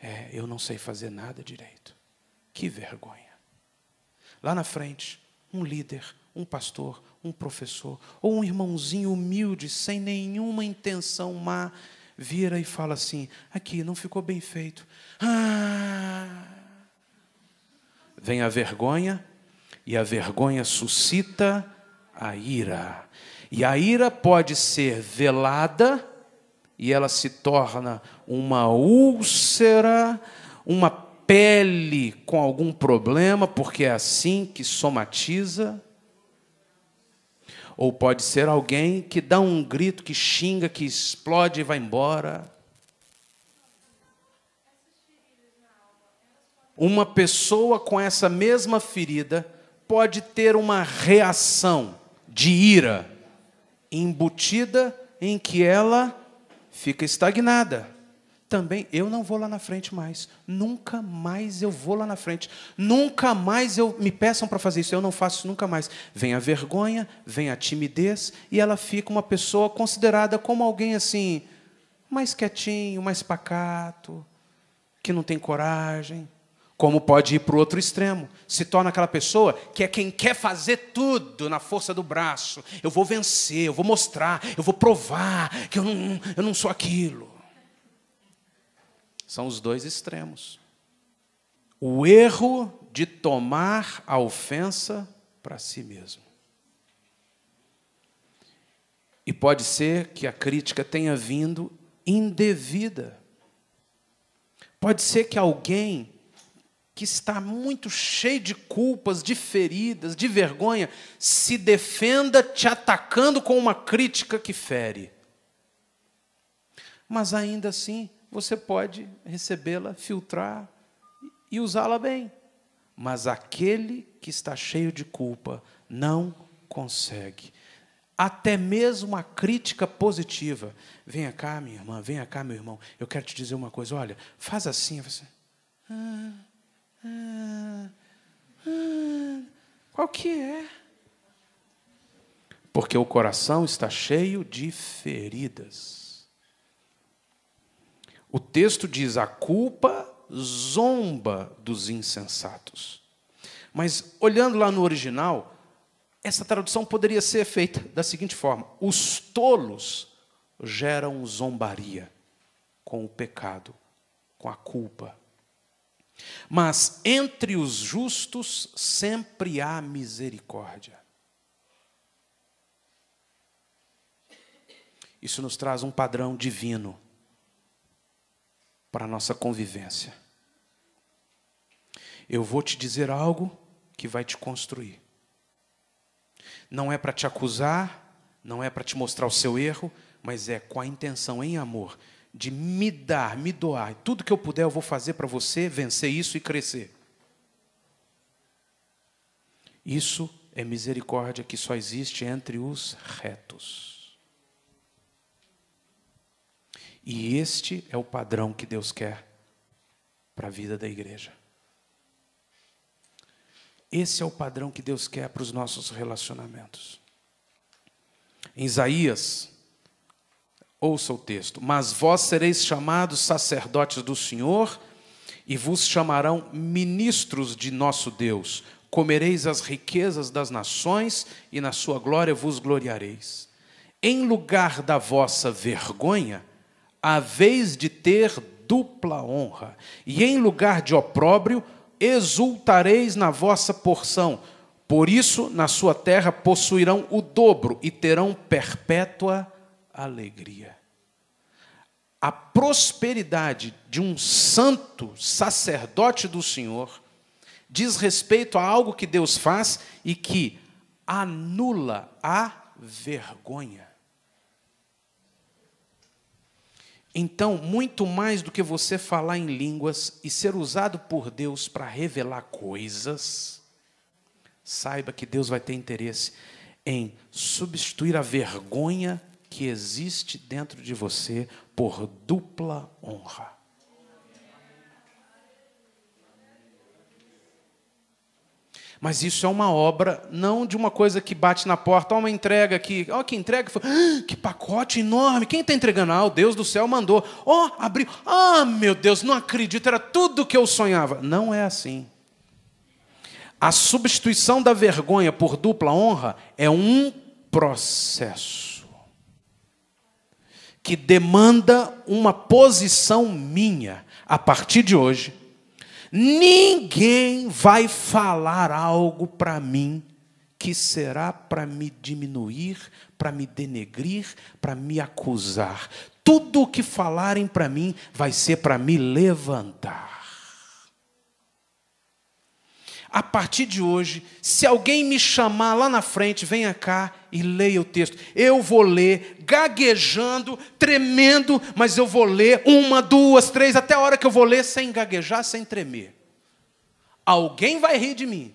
A: É, eu não sei fazer nada direito. Que vergonha. Lá na frente, um líder, um pastor, um professor, ou um irmãozinho humilde, sem nenhuma intenção má, vira e fala assim: aqui, não ficou bem feito. Ah. Vem a vergonha, e a vergonha suscita a ira. E a ira pode ser velada e ela se torna uma úlcera, uma pele com algum problema, porque é assim que somatiza. Ou pode ser alguém que dá um grito, que xinga, que explode e vai embora. Uma pessoa com essa mesma ferida pode ter uma reação de ira embutida em que ela fica estagnada. Também eu não vou lá na frente mais. Nunca mais eu vou lá na frente. Nunca mais eu me peçam para fazer isso. Eu não faço isso nunca mais. Vem a vergonha, vem a timidez e ela fica uma pessoa considerada como alguém assim, mais quietinho, mais pacato, que não tem coragem. Como pode ir para o outro extremo, se torna aquela pessoa que é quem quer fazer tudo na força do braço. Eu vou vencer, eu vou mostrar, eu vou provar que eu não, eu não sou aquilo. São os dois extremos. O erro de tomar a ofensa para si mesmo. E pode ser que a crítica tenha vindo indevida. Pode ser que alguém que está muito cheio de culpas, de feridas, de vergonha, se defenda te atacando com uma crítica que fere. Mas ainda assim, você pode recebê-la, filtrar e usá-la bem. Mas aquele que está cheio de culpa não consegue. Até mesmo a crítica positiva. Venha cá, minha irmã, venha cá, meu irmão. Eu quero te dizer uma coisa. Olha, faz assim. Você... Ah, ah, ah, qual que é? Porque o coração está cheio de feridas. O texto diz: a culpa zomba dos insensatos. Mas olhando lá no original, essa tradução poderia ser feita da seguinte forma: os tolos geram zombaria com o pecado, com a culpa. Mas entre os justos sempre há misericórdia. Isso nos traz um padrão divino para a nossa convivência. Eu vou te dizer algo que vai te construir. Não é para te acusar, não é para te mostrar o seu erro, mas é com a intenção em amor de me dar, me doar. Tudo que eu puder eu vou fazer para você vencer isso e crescer. Isso é misericórdia que só existe entre os retos. E este é o padrão que Deus quer para a vida da igreja. Esse é o padrão que Deus quer para os nossos relacionamentos. Em Isaías, ouça o texto: Mas vós sereis chamados sacerdotes do Senhor, e vos chamarão ministros de nosso Deus. Comereis as riquezas das nações, e na sua glória vos gloriareis. Em lugar da vossa vergonha, a vez de ter dupla honra, e em lugar de opróbrio, exultareis na vossa porção. Por isso, na sua terra possuirão o dobro e terão perpétua alegria. A prosperidade de um santo sacerdote do Senhor diz respeito a algo que Deus faz e que anula a vergonha. Então, muito mais do que você falar em línguas e ser usado por Deus para revelar coisas, saiba que Deus vai ter interesse em substituir a vergonha que existe dentro de você por dupla honra. Mas isso é uma obra, não de uma coisa que bate na porta, uma entrega aqui, ó, que entrega, ah, que pacote enorme, quem está entregando? Ah, o Deus do céu mandou, ó, abriu, ah, meu Deus, não acredito, era tudo que eu sonhava. Não é assim. A substituição da vergonha por dupla honra é um processo que demanda uma posição minha a partir de hoje Ninguém vai falar algo para mim que será para me diminuir, para me denegrir, para me acusar. Tudo o que falarem para mim vai ser para me levantar. A partir de hoje, se alguém me chamar lá na frente, venha cá e leia o texto. Eu vou ler, gaguejando, tremendo, mas eu vou ler uma, duas, três, até a hora que eu vou ler sem gaguejar, sem tremer. Alguém vai rir de mim,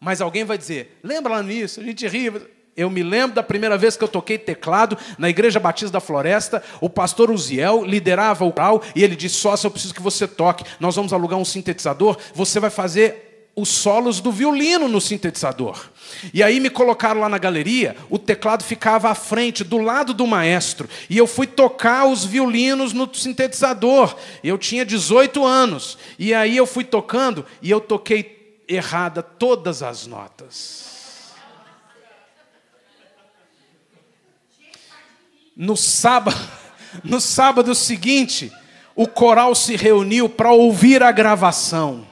A: mas alguém vai dizer: lembra lá nisso, a gente ri. Eu me lembro da primeira vez que eu toquei teclado na Igreja Batista da Floresta. O pastor Uziel liderava o coral e ele disse: Sócio, eu preciso que você toque. Nós vamos alugar um sintetizador. Você vai fazer os solos do violino no sintetizador. E aí me colocaram lá na galeria, o teclado ficava à frente, do lado do maestro. E eu fui tocar os violinos no sintetizador. Eu tinha 18 anos. E aí eu fui tocando e eu toquei errada todas as notas. No sábado, no sábado seguinte, o coral se reuniu para ouvir a gravação.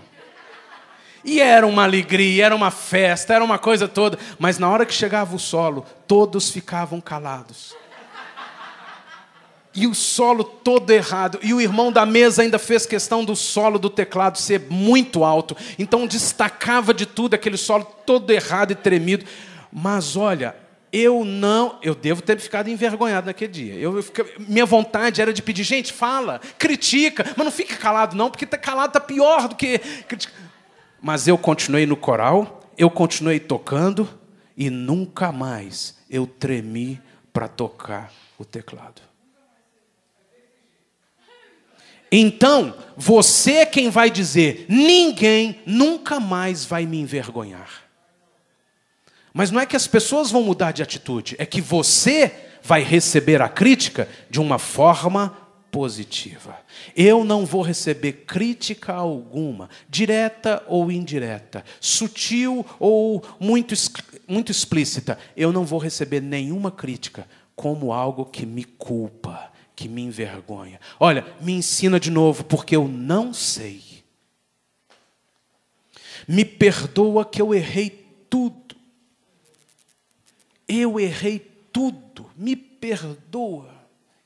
A: E era uma alegria, era uma festa, era uma coisa toda, mas na hora que chegava o solo, todos ficavam calados. E o solo todo errado. E o irmão da mesa ainda fez questão do solo do teclado ser muito alto. Então destacava de tudo aquele solo todo errado e tremido. Mas olha, eu não, eu devo ter ficado envergonhado naquele dia. Eu, eu minha vontade era de pedir, gente, fala, critica, mas não fique calado não, porque tá calado tá pior do que Mas eu continuei no coral, eu continuei tocando e nunca mais eu tremi para tocar o teclado. Então, você é quem vai dizer: ninguém nunca mais vai me envergonhar. Mas não é que as pessoas vão mudar de atitude, é que você vai receber a crítica de uma forma positiva. Eu não vou receber crítica alguma, direta ou indireta, sutil ou muito, muito explícita. Eu não vou receber nenhuma crítica como algo que me culpa, que me envergonha. Olha, me ensina de novo, porque eu não sei. Me perdoa que eu errei tudo eu errei tudo, me perdoa.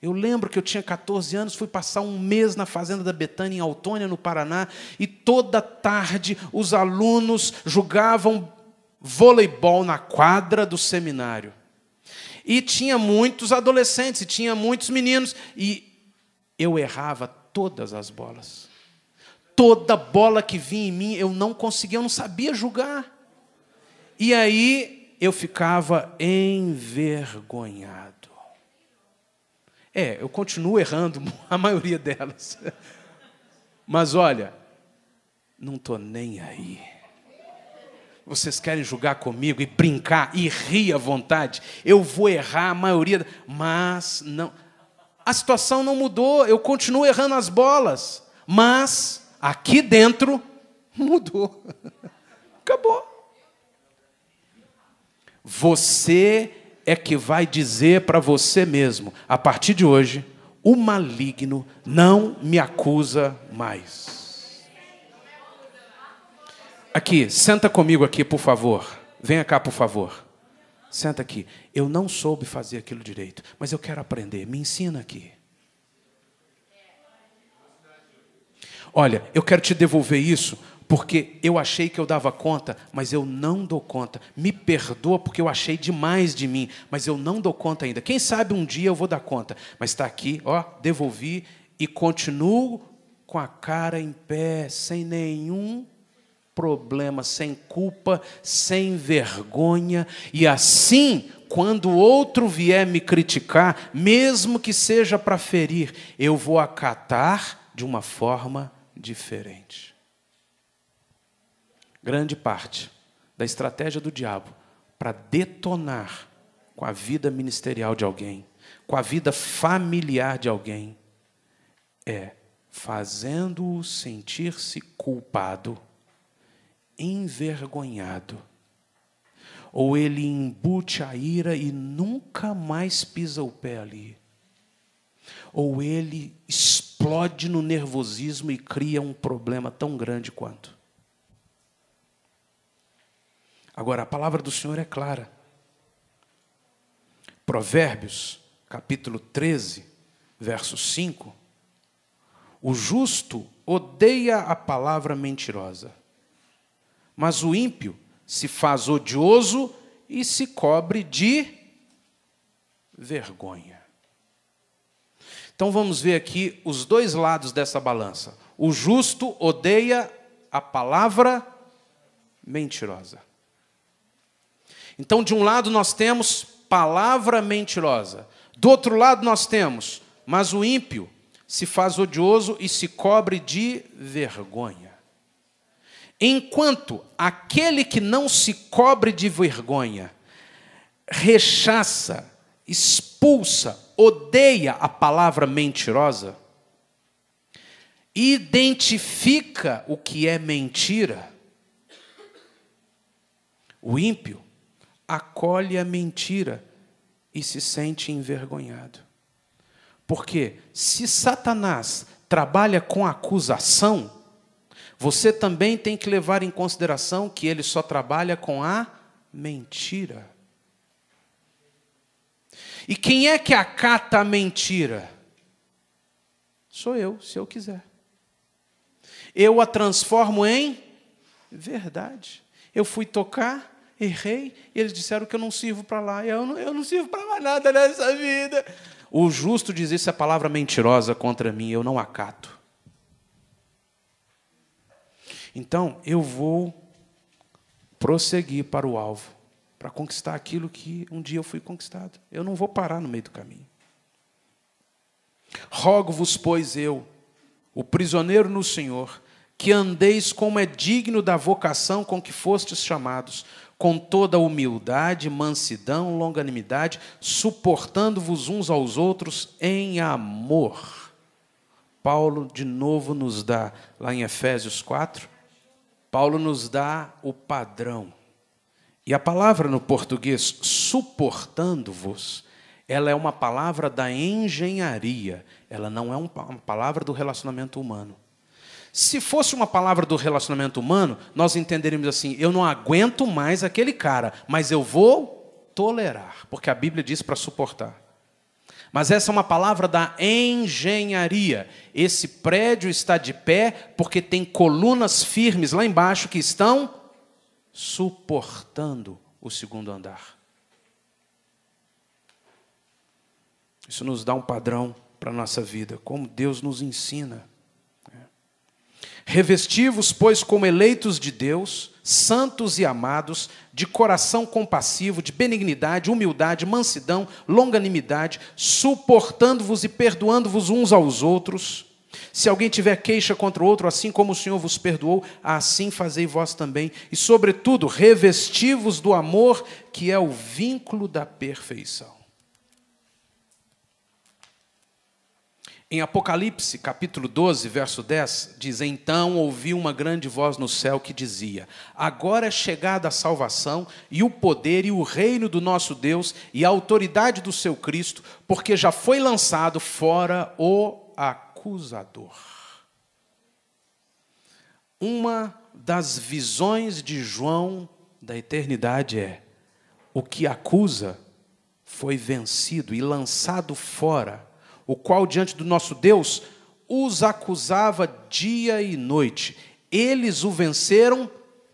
A: Eu lembro que eu tinha 14 anos, fui passar um mês na fazenda da Betânia, em Autônia, no Paraná, e toda tarde os alunos jogavam voleibol na quadra do seminário. E tinha muitos adolescentes, e tinha muitos meninos, e eu errava todas as bolas. Toda bola que vinha em mim, eu não conseguia, eu não sabia jogar. E aí eu ficava envergonhado. É, eu continuo errando a maioria delas. Mas olha, não estou nem aí. Vocês querem jogar comigo e brincar e rir à vontade? Eu vou errar a maioria, mas não. A situação não mudou, eu continuo errando as bolas, mas aqui dentro mudou. Acabou. Você é que vai dizer para você mesmo, a partir de hoje, o maligno não me acusa mais. Aqui, senta comigo aqui, por favor. Venha cá, por favor. Senta aqui. Eu não soube fazer aquilo direito, mas eu quero aprender. Me ensina aqui. Olha, eu quero te devolver isso porque eu achei que eu dava conta, mas eu não dou conta. Me perdoa porque eu achei demais de mim, mas eu não dou conta ainda. Quem sabe um dia eu vou dar conta. Mas está aqui, ó, devolvi e continuo com a cara em pé, sem nenhum problema, sem culpa, sem vergonha, e assim, quando outro vier me criticar, mesmo que seja para ferir, eu vou acatar de uma forma diferente grande parte da estratégia do diabo para detonar com a vida ministerial de alguém, com a vida familiar de alguém, é fazendo-o sentir-se culpado, envergonhado, ou ele embute a ira e nunca mais pisa o pé ali, ou ele explode no nervosismo e cria um problema tão grande quanto. Agora, a palavra do Senhor é clara. Provérbios, capítulo 13, verso 5. O justo odeia a palavra mentirosa, mas o ímpio se faz odioso e se cobre de vergonha. Então vamos ver aqui os dois lados dessa balança. O justo odeia a palavra mentirosa. Então, de um lado nós temos palavra mentirosa, do outro lado nós temos, mas o ímpio se faz odioso e se cobre de vergonha. Enquanto aquele que não se cobre de vergonha rechaça, expulsa, odeia a palavra mentirosa, identifica o que é mentira, o ímpio acolhe a mentira e se sente envergonhado. Porque se Satanás trabalha com acusação, você também tem que levar em consideração que ele só trabalha com a mentira. E quem é que acata a mentira? Sou eu, se eu quiser. Eu a transformo em verdade. Eu fui tocar, errei, e eles disseram que eu não sirvo para lá. Eu não, eu não sirvo para mais nada nessa vida. O justo diz isso é palavra mentirosa contra mim, eu não acato. Então, eu vou prosseguir para o alvo, para conquistar aquilo que um dia eu fui conquistado. Eu não vou parar no meio do caminho. Rogo-vos, pois eu, o prisioneiro no Senhor, que andeis como é digno da vocação com que fostes chamados, com toda humildade, mansidão, longanimidade, suportando-vos uns aos outros em amor. Paulo, de novo, nos dá, lá em Efésios 4, Paulo nos dá o padrão. E a palavra no português, suportando-vos, ela é uma palavra da engenharia, ela não é uma palavra do relacionamento humano. Se fosse uma palavra do relacionamento humano, nós entenderíamos assim: eu não aguento mais aquele cara, mas eu vou tolerar, porque a Bíblia diz para suportar. Mas essa é uma palavra da engenharia. Esse prédio está de pé porque tem colunas firmes lá embaixo que estão suportando o segundo andar. Isso nos dá um padrão para a nossa vida, como Deus nos ensina. Revestivos, pois, como eleitos de Deus, santos e amados, de coração compassivo, de benignidade, humildade, mansidão, longanimidade, suportando-vos e perdoando-vos uns aos outros. Se alguém tiver queixa contra o outro, assim como o Senhor vos perdoou, assim fazei vós também. E, sobretudo, revestivos do amor, que é o vínculo da perfeição. Em Apocalipse, capítulo 12, verso 10, diz: Então ouvi uma grande voz no céu que dizia: Agora é chegada a salvação, e o poder, e o reino do nosso Deus, e a autoridade do seu Cristo, porque já foi lançado fora o acusador. Uma das visões de João da eternidade é: o que acusa foi vencido e lançado fora o qual diante do nosso Deus os acusava dia e noite. Eles o venceram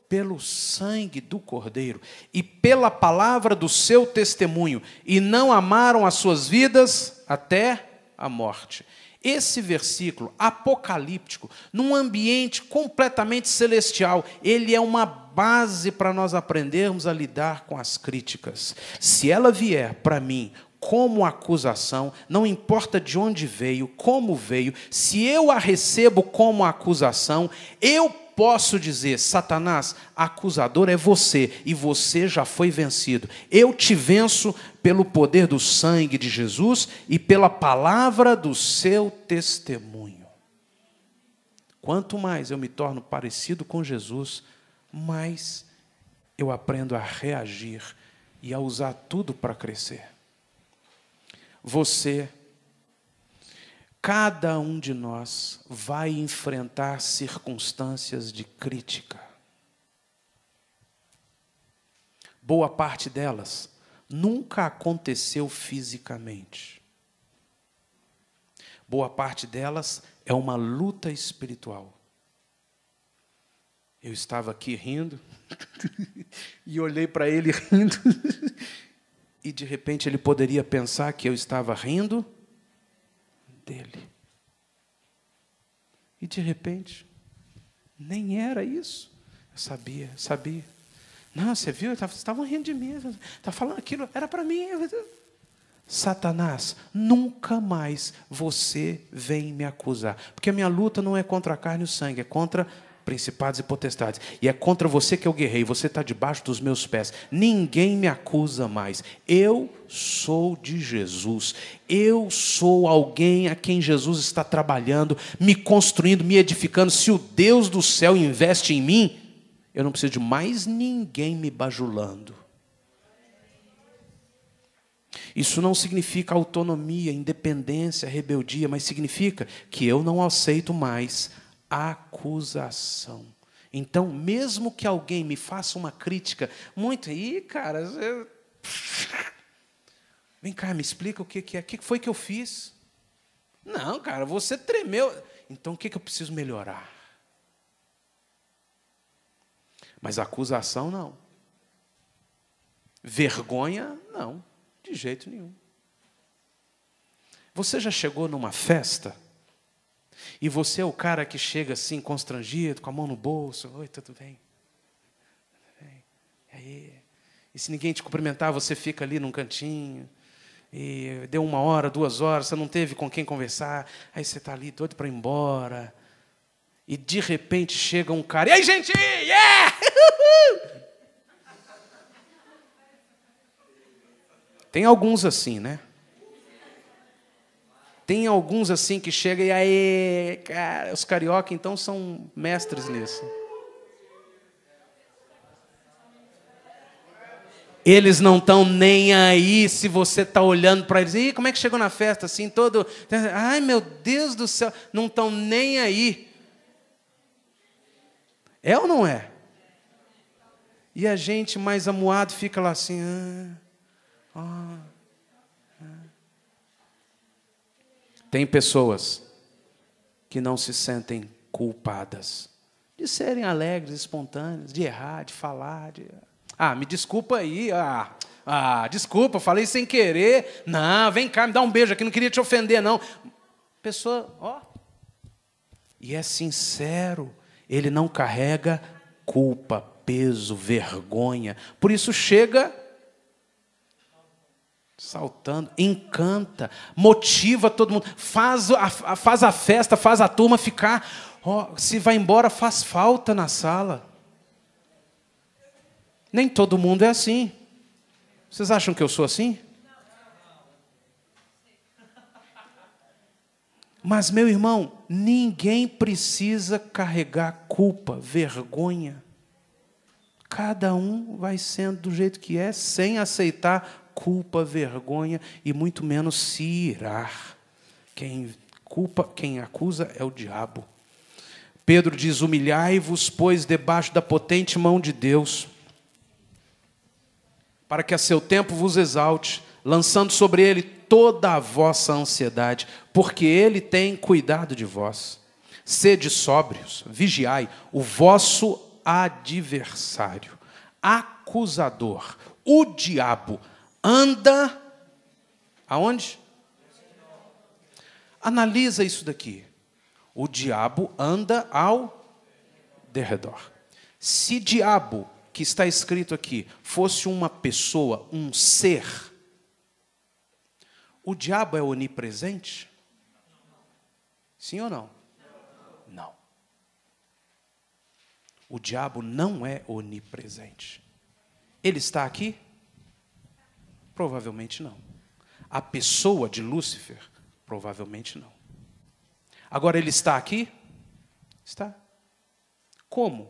A: pelo sangue do Cordeiro e pela palavra do seu testemunho, e não amaram as suas vidas até a morte. Esse versículo apocalíptico, num ambiente completamente celestial, ele é uma base para nós aprendermos a lidar com as críticas. Se ela vier para mim como acusação, não importa de onde veio, como veio, se eu a recebo como acusação, eu posso dizer: Satanás, acusador é você, e você já foi vencido. Eu te venço pelo poder do sangue de Jesus e pela palavra do seu testemunho. Quanto mais eu me torno parecido com Jesus, mais eu aprendo a reagir e a usar tudo para crescer você, cada um de nós vai enfrentar circunstâncias de crítica. Boa parte delas nunca aconteceu fisicamente. Boa parte delas é uma luta espiritual. Eu estava aqui rindo e olhei para ele rindo e de repente ele poderia pensar que eu estava rindo dele. E de repente, nem era isso. Eu sabia, sabia. Não, você viu? Estavam rindo de mim. Está falando aquilo, era para mim. Satanás, nunca mais você vem me acusar. Porque a minha luta não é contra a carne e o sangue, é contra principados e potestades. E é contra você que eu guerrei, você está debaixo dos meus pés. Ninguém me acusa mais. Eu sou de Jesus. Eu sou alguém a quem Jesus está trabalhando, me construindo, me edificando. Se o Deus do céu investe em mim, eu não preciso de mais ninguém me bajulando. Isso não significa autonomia, independência, rebeldia, mas significa que eu não aceito mais acusação. Então, mesmo que alguém me faça uma crítica, muito, ih, cara, vem cá, me explica o que, que é, o que foi que eu fiz? Não, cara, você tremeu. Então, o que, que eu preciso melhorar? Mas acusação, não. Vergonha, não, de jeito nenhum. Você já chegou numa festa? E você é o cara que chega assim, constrangido, com a mão no bolso. Oi, tudo bem? Tudo bem? E aí? E se ninguém te cumprimentar, você fica ali num cantinho. E deu uma hora, duas horas, você não teve com quem conversar. Aí você está ali doido para ir embora. E de repente chega um cara. E aí, gente? Yeah! Tem alguns assim, né? Tem alguns assim que chegam e aí, cara, os carioca então são mestres nisso. Eles não estão nem aí se você está olhando para eles. E como é que chegou na festa assim, todo. Ai meu Deus do céu, não estão nem aí. É ou não é? E a gente mais amuado fica lá assim. Ah, ah. Tem pessoas que não se sentem culpadas de serem alegres, espontâneas, de errar, de falar, de ah, me desculpa aí, ah, ah, desculpa, falei sem querer. Não, vem cá, me dá um beijo aqui, não queria te ofender não. Pessoa, ó, e é sincero, ele não carrega culpa, peso, vergonha. Por isso chega saltando, encanta, motiva todo mundo, faz a, faz a festa, faz a turma ficar. Oh, se vai embora, faz falta na sala. Nem todo mundo é assim. Vocês acham que eu sou assim? Mas, meu irmão, ninguém precisa carregar culpa, vergonha. Cada um vai sendo do jeito que é, sem aceitar culpa, vergonha e muito menos se irar. Quem culpa, quem acusa é o diabo. Pedro diz: Humilhai-vos, pois, debaixo da potente mão de Deus, para que a seu tempo vos exalte, lançando sobre ele toda a vossa ansiedade, porque ele tem cuidado de vós. Sede sóbrios, vigiai, o vosso adversário, acusador, o diabo, anda aonde? Analisa isso daqui. O diabo anda ao derredor. Se diabo, que está escrito aqui, fosse uma pessoa, um ser, o diabo é onipresente? Sim ou não? Não. O diabo não é onipresente. Ele está aqui? Provavelmente não. A pessoa de Lúcifer? Provavelmente não. Agora ele está aqui? Está. Como?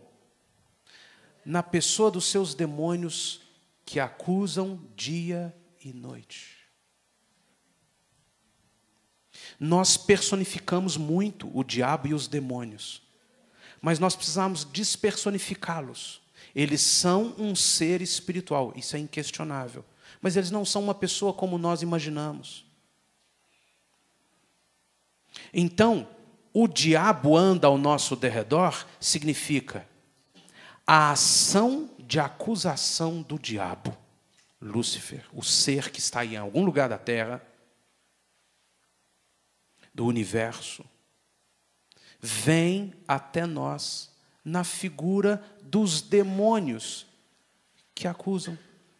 A: Na pessoa dos seus demônios que acusam dia e noite. Nós personificamos muito o diabo e os demônios, mas nós precisamos despersonificá-los. Eles são um ser espiritual, isso é inquestionável mas eles não são uma pessoa como nós imaginamos. Então, o diabo anda ao nosso derredor significa a ação de acusação do diabo, Lúcifer, o ser que está em algum lugar da terra, do universo, vem até nós na figura dos demônios que acusam,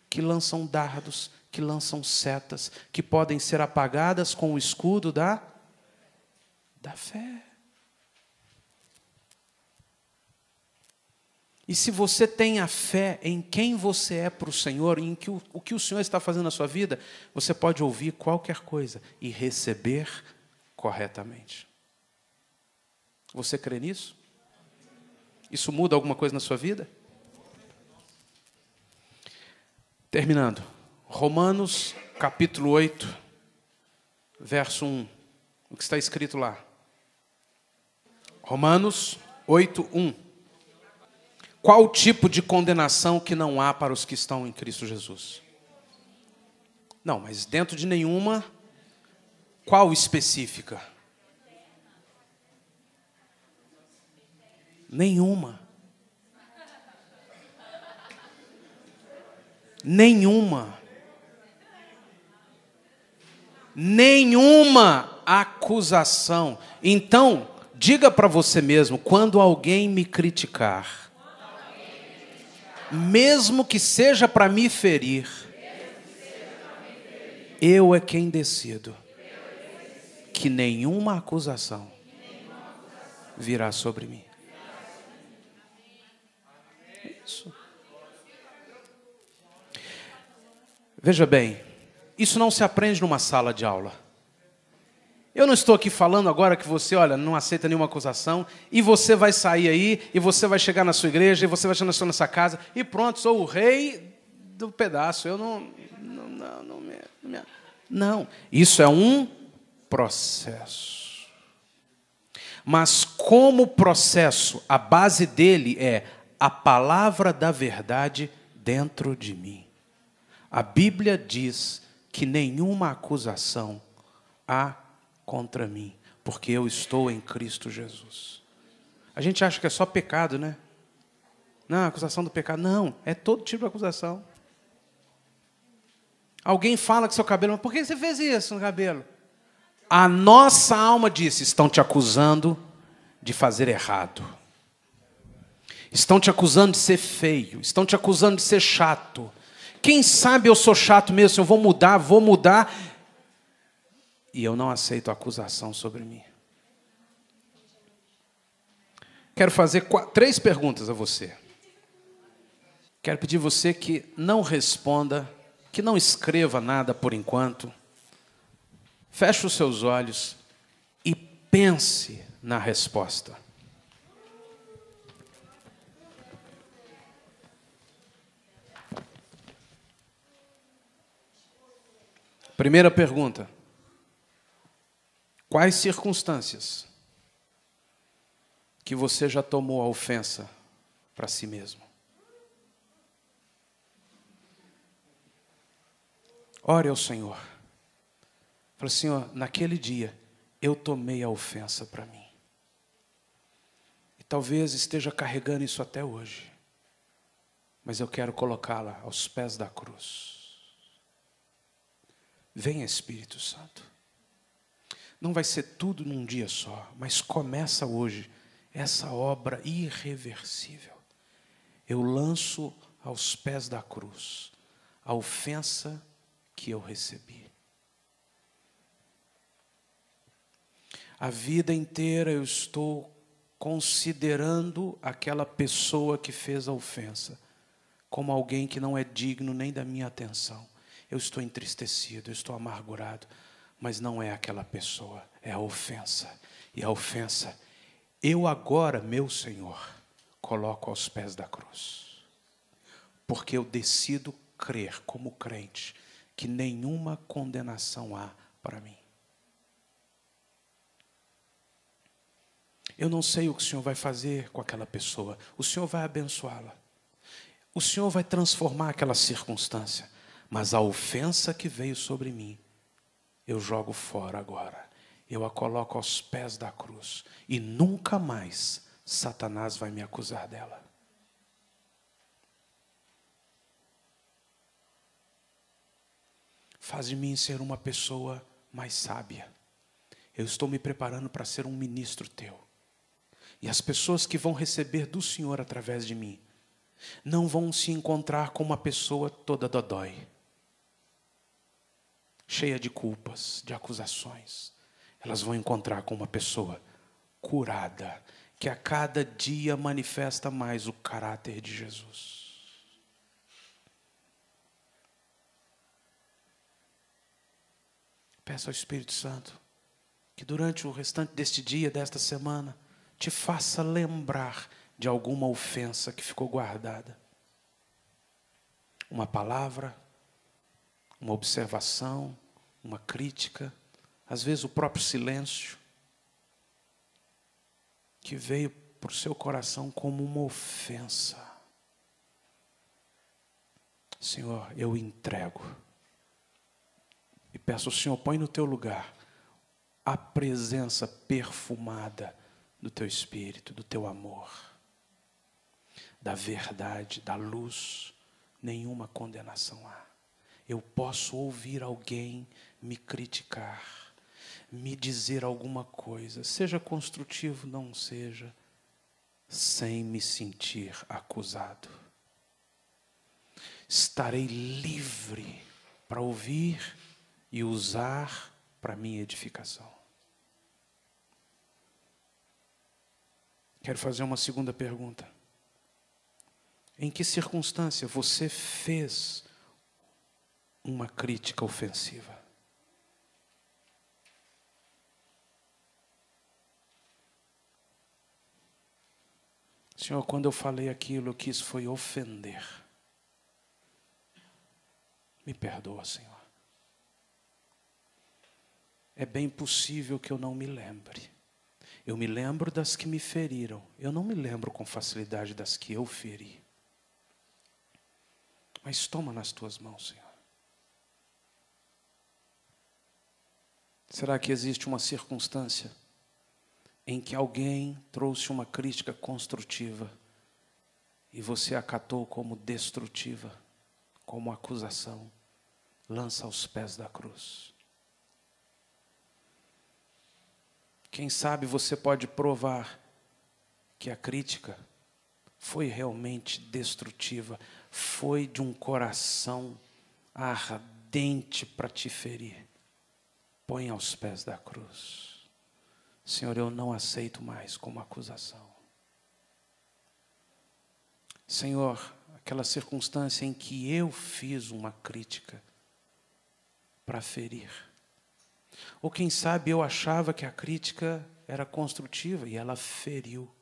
A: que lançam dardos, que lançam setas, que podem ser apagadas com o escudo da da fé. E se você tem a fé em quem você é para o Senhor, em que o, o que o Senhor está fazendo na sua vida, você pode ouvir qualquer coisa e receber corretamente. Você crê nisso? Isso muda alguma coisa na sua vida? Terminando. Romanos capítulo 8, verso 1. O que está escrito lá? Romanos 8, 1. Qual o tipo de condenação que não há para os que estão em Cristo Jesus? Não, mas dentro de nenhuma, qual específica? Nenhuma. Nenhuma. Nenhuma acusação. Então, diga para você mesmo: quando alguém me criticar, mesmo que seja para me ferir, eu é quem decido que nenhuma acusação virá sobre mim. Isso. Veja bem, isso não se aprende numa sala de aula. Eu não estou aqui falando agora que você, olha, não aceita nenhuma acusação e você vai sair aí e você vai chegar na sua igreja e você vai chegar na sua casa e pronto, sou o rei do pedaço. Eu não, não, não, não, me, me, não. Isso é um processo. Mas como processo, a base dele é a palavra da verdade dentro de mim. A Bíblia diz que nenhuma acusação há contra mim, porque eu estou em Cristo Jesus. A gente acha que é só pecado, né? Não, acusação do pecado. Não, é todo tipo de acusação. Alguém fala que seu cabelo, mas por que você fez isso no cabelo? A nossa alma disse: estão te acusando de fazer errado. Estão te acusando de ser feio, estão te acusando de ser chato. Quem sabe eu sou chato mesmo, eu vou mudar, vou mudar, e eu não aceito acusação sobre mim. Quero fazer quatro, três perguntas a você. Quero pedir você que não responda, que não escreva nada por enquanto. Feche os seus olhos e pense na resposta. Primeira pergunta. Quais circunstâncias que você já tomou a ofensa para si mesmo? Ore ao Senhor. Fala, Senhor, naquele dia eu tomei a ofensa para mim. E talvez esteja carregando isso até hoje. Mas eu quero colocá-la aos pés da cruz. Venha, Espírito Santo. Não vai ser tudo num dia só, mas começa hoje essa obra irreversível. Eu lanço aos pés da cruz a ofensa que eu recebi. A vida inteira eu estou considerando aquela pessoa que fez a ofensa como alguém que não é digno nem da minha atenção. Eu estou entristecido, eu estou amargurado mas não é aquela pessoa, é a ofensa. E a ofensa, eu agora, meu Senhor, coloco aos pés da cruz. Porque eu decido crer, como crente, que nenhuma condenação há para mim. Eu não sei o que o Senhor vai fazer com aquela pessoa. O Senhor vai abençoá-la. O Senhor vai transformar aquela circunstância. Mas a ofensa que veio sobre mim, eu jogo fora agora. Eu a coloco aos pés da cruz. E nunca mais Satanás vai me acusar dela. Faz de mim ser uma pessoa mais sábia. Eu estou me preparando para ser um ministro teu. E as pessoas que vão receber do Senhor através de mim, não vão se encontrar com uma pessoa toda dodói, cheia de culpas, de acusações. Elas vão encontrar com uma pessoa curada, que a cada dia manifesta mais o caráter de Jesus. Peça ao Espírito Santo que durante o restante deste dia, desta semana, te faça lembrar de alguma ofensa que ficou guardada. Uma palavra, uma observação, uma crítica, às vezes o próprio silêncio, que veio para o seu coração como uma ofensa. Senhor, eu entrego. E peço ao Senhor, põe no teu lugar a presença perfumada do teu espírito, do teu amor da verdade, da luz, nenhuma condenação há. Eu posso ouvir alguém me criticar, me dizer alguma coisa, seja construtivo, não seja, sem me sentir acusado. Estarei livre para ouvir e usar para minha edificação. Quero fazer uma segunda pergunta. Em que circunstância você fez uma crítica ofensiva? Senhor, quando eu falei aquilo, eu quis foi ofender. Me perdoa, Senhor. É bem possível que eu não me lembre. Eu me lembro das que me feriram. Eu não me lembro com facilidade das que eu feri. Mas toma nas tuas mãos, Senhor. Será que existe uma circunstância em que alguém trouxe uma crítica construtiva e você acatou como destrutiva, como acusação? Lança aos pés da cruz. Quem sabe você pode provar que a crítica foi realmente destrutiva, foi de um coração ardente para te ferir. Põe aos pés da cruz. Senhor, eu não aceito mais como acusação. Senhor, aquela circunstância em que eu fiz uma crítica para ferir. Ou quem sabe eu achava que a crítica era construtiva e ela feriu.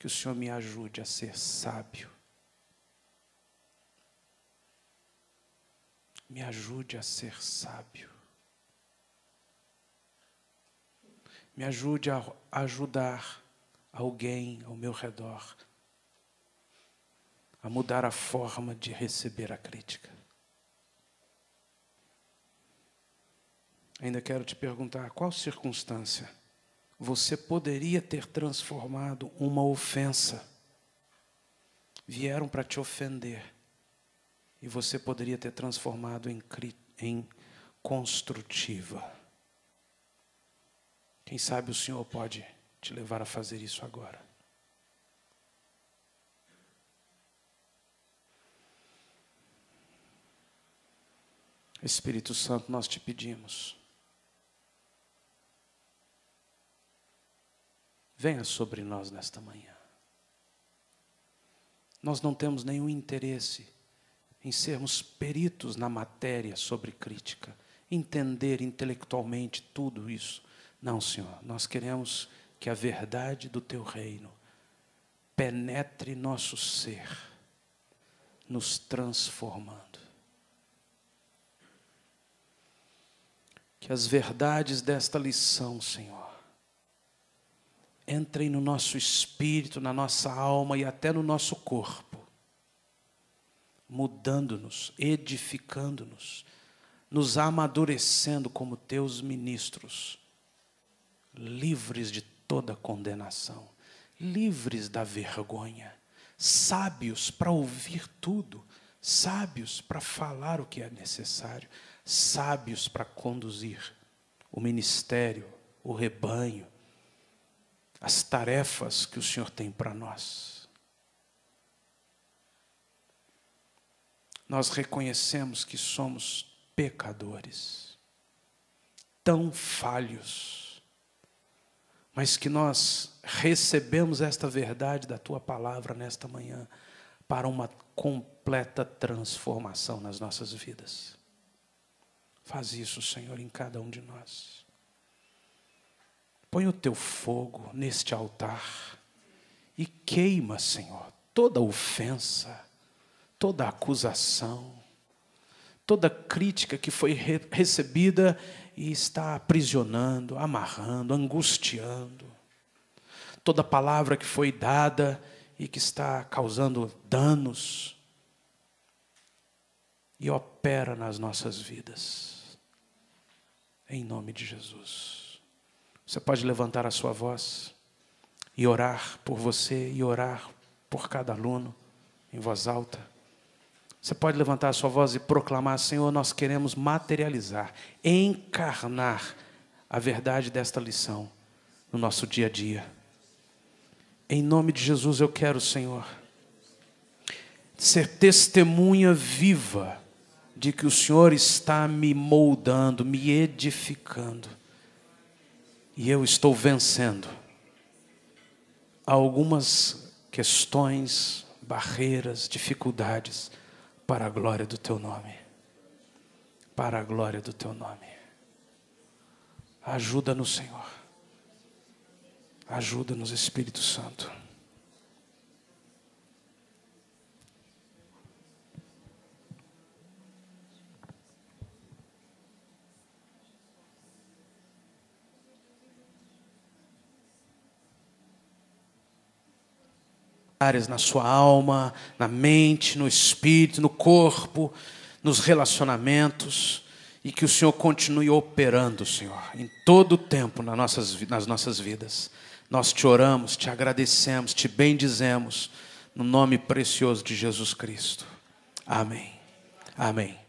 A: Que o Senhor me ajude a ser sábio. Me ajude a ser sábio. Me ajude a ajudar alguém ao meu redor a mudar a forma de receber a crítica. Ainda quero te perguntar qual circunstância você poderia ter transformado uma ofensa. Vieram para te ofender. E você poderia ter transformado em, em construtiva. Quem sabe o Senhor pode te levar a fazer isso agora. Espírito Santo, nós te pedimos. venha sobre nós nesta manhã. Nós não temos nenhum interesse em sermos peritos na matéria sobre crítica, entender intelectualmente tudo isso. Não, Senhor, nós queremos que a verdade do teu reino penetre nosso ser, nos transformando. Que as verdades desta lição, Senhor, entrem no nosso espírito, na nossa alma e até no nosso corpo, mudando-nos, edificando-nos, nos amadurecendo como teus ministros, livres de toda condenação, livres da vergonha, sábios para ouvir tudo, sábios para falar o que é necessário, sábios para conduzir o ministério, o rebanho, as tarefas que o Senhor tem para nós. Nós reconhecemos que somos pecadores, tão falhos, mas que nós recebemos esta verdade da tua palavra nesta manhã para uma completa transformação nas nossas vidas. Faz isso, Senhor, em cada um de nós. Põe o teu fogo neste altar e queima, Senhor, toda ofensa, toda acusação, toda crítica que foi re recebida e está aprisionando, amarrando, angustiando, toda palavra que foi dada e que está causando danos e opera nas nossas vidas. Em nome de Jesus. Você pode levantar a sua voz e orar por você e orar por cada aluno em voz alta. Você pode levantar a sua voz e proclamar: Senhor, nós queremos materializar, encarnar a verdade desta lição no nosso dia a dia. Em nome de Jesus eu quero, Senhor, ser testemunha viva de que o Senhor está me moldando, me edificando, e eu estou vencendo algumas questões, barreiras, dificuldades para a glória do teu nome. Para a glória do teu nome. Ajuda-nos, Senhor. Ajuda-nos, Espírito Santo. Áreas na sua alma, na mente, no espírito, no corpo, nos relacionamentos, e que o Senhor continue operando, Senhor, em todo o tempo nas nossas, nas nossas vidas. Nós te oramos, te agradecemos, te bendizemos, no nome precioso de Jesus Cristo. Amém. Amém.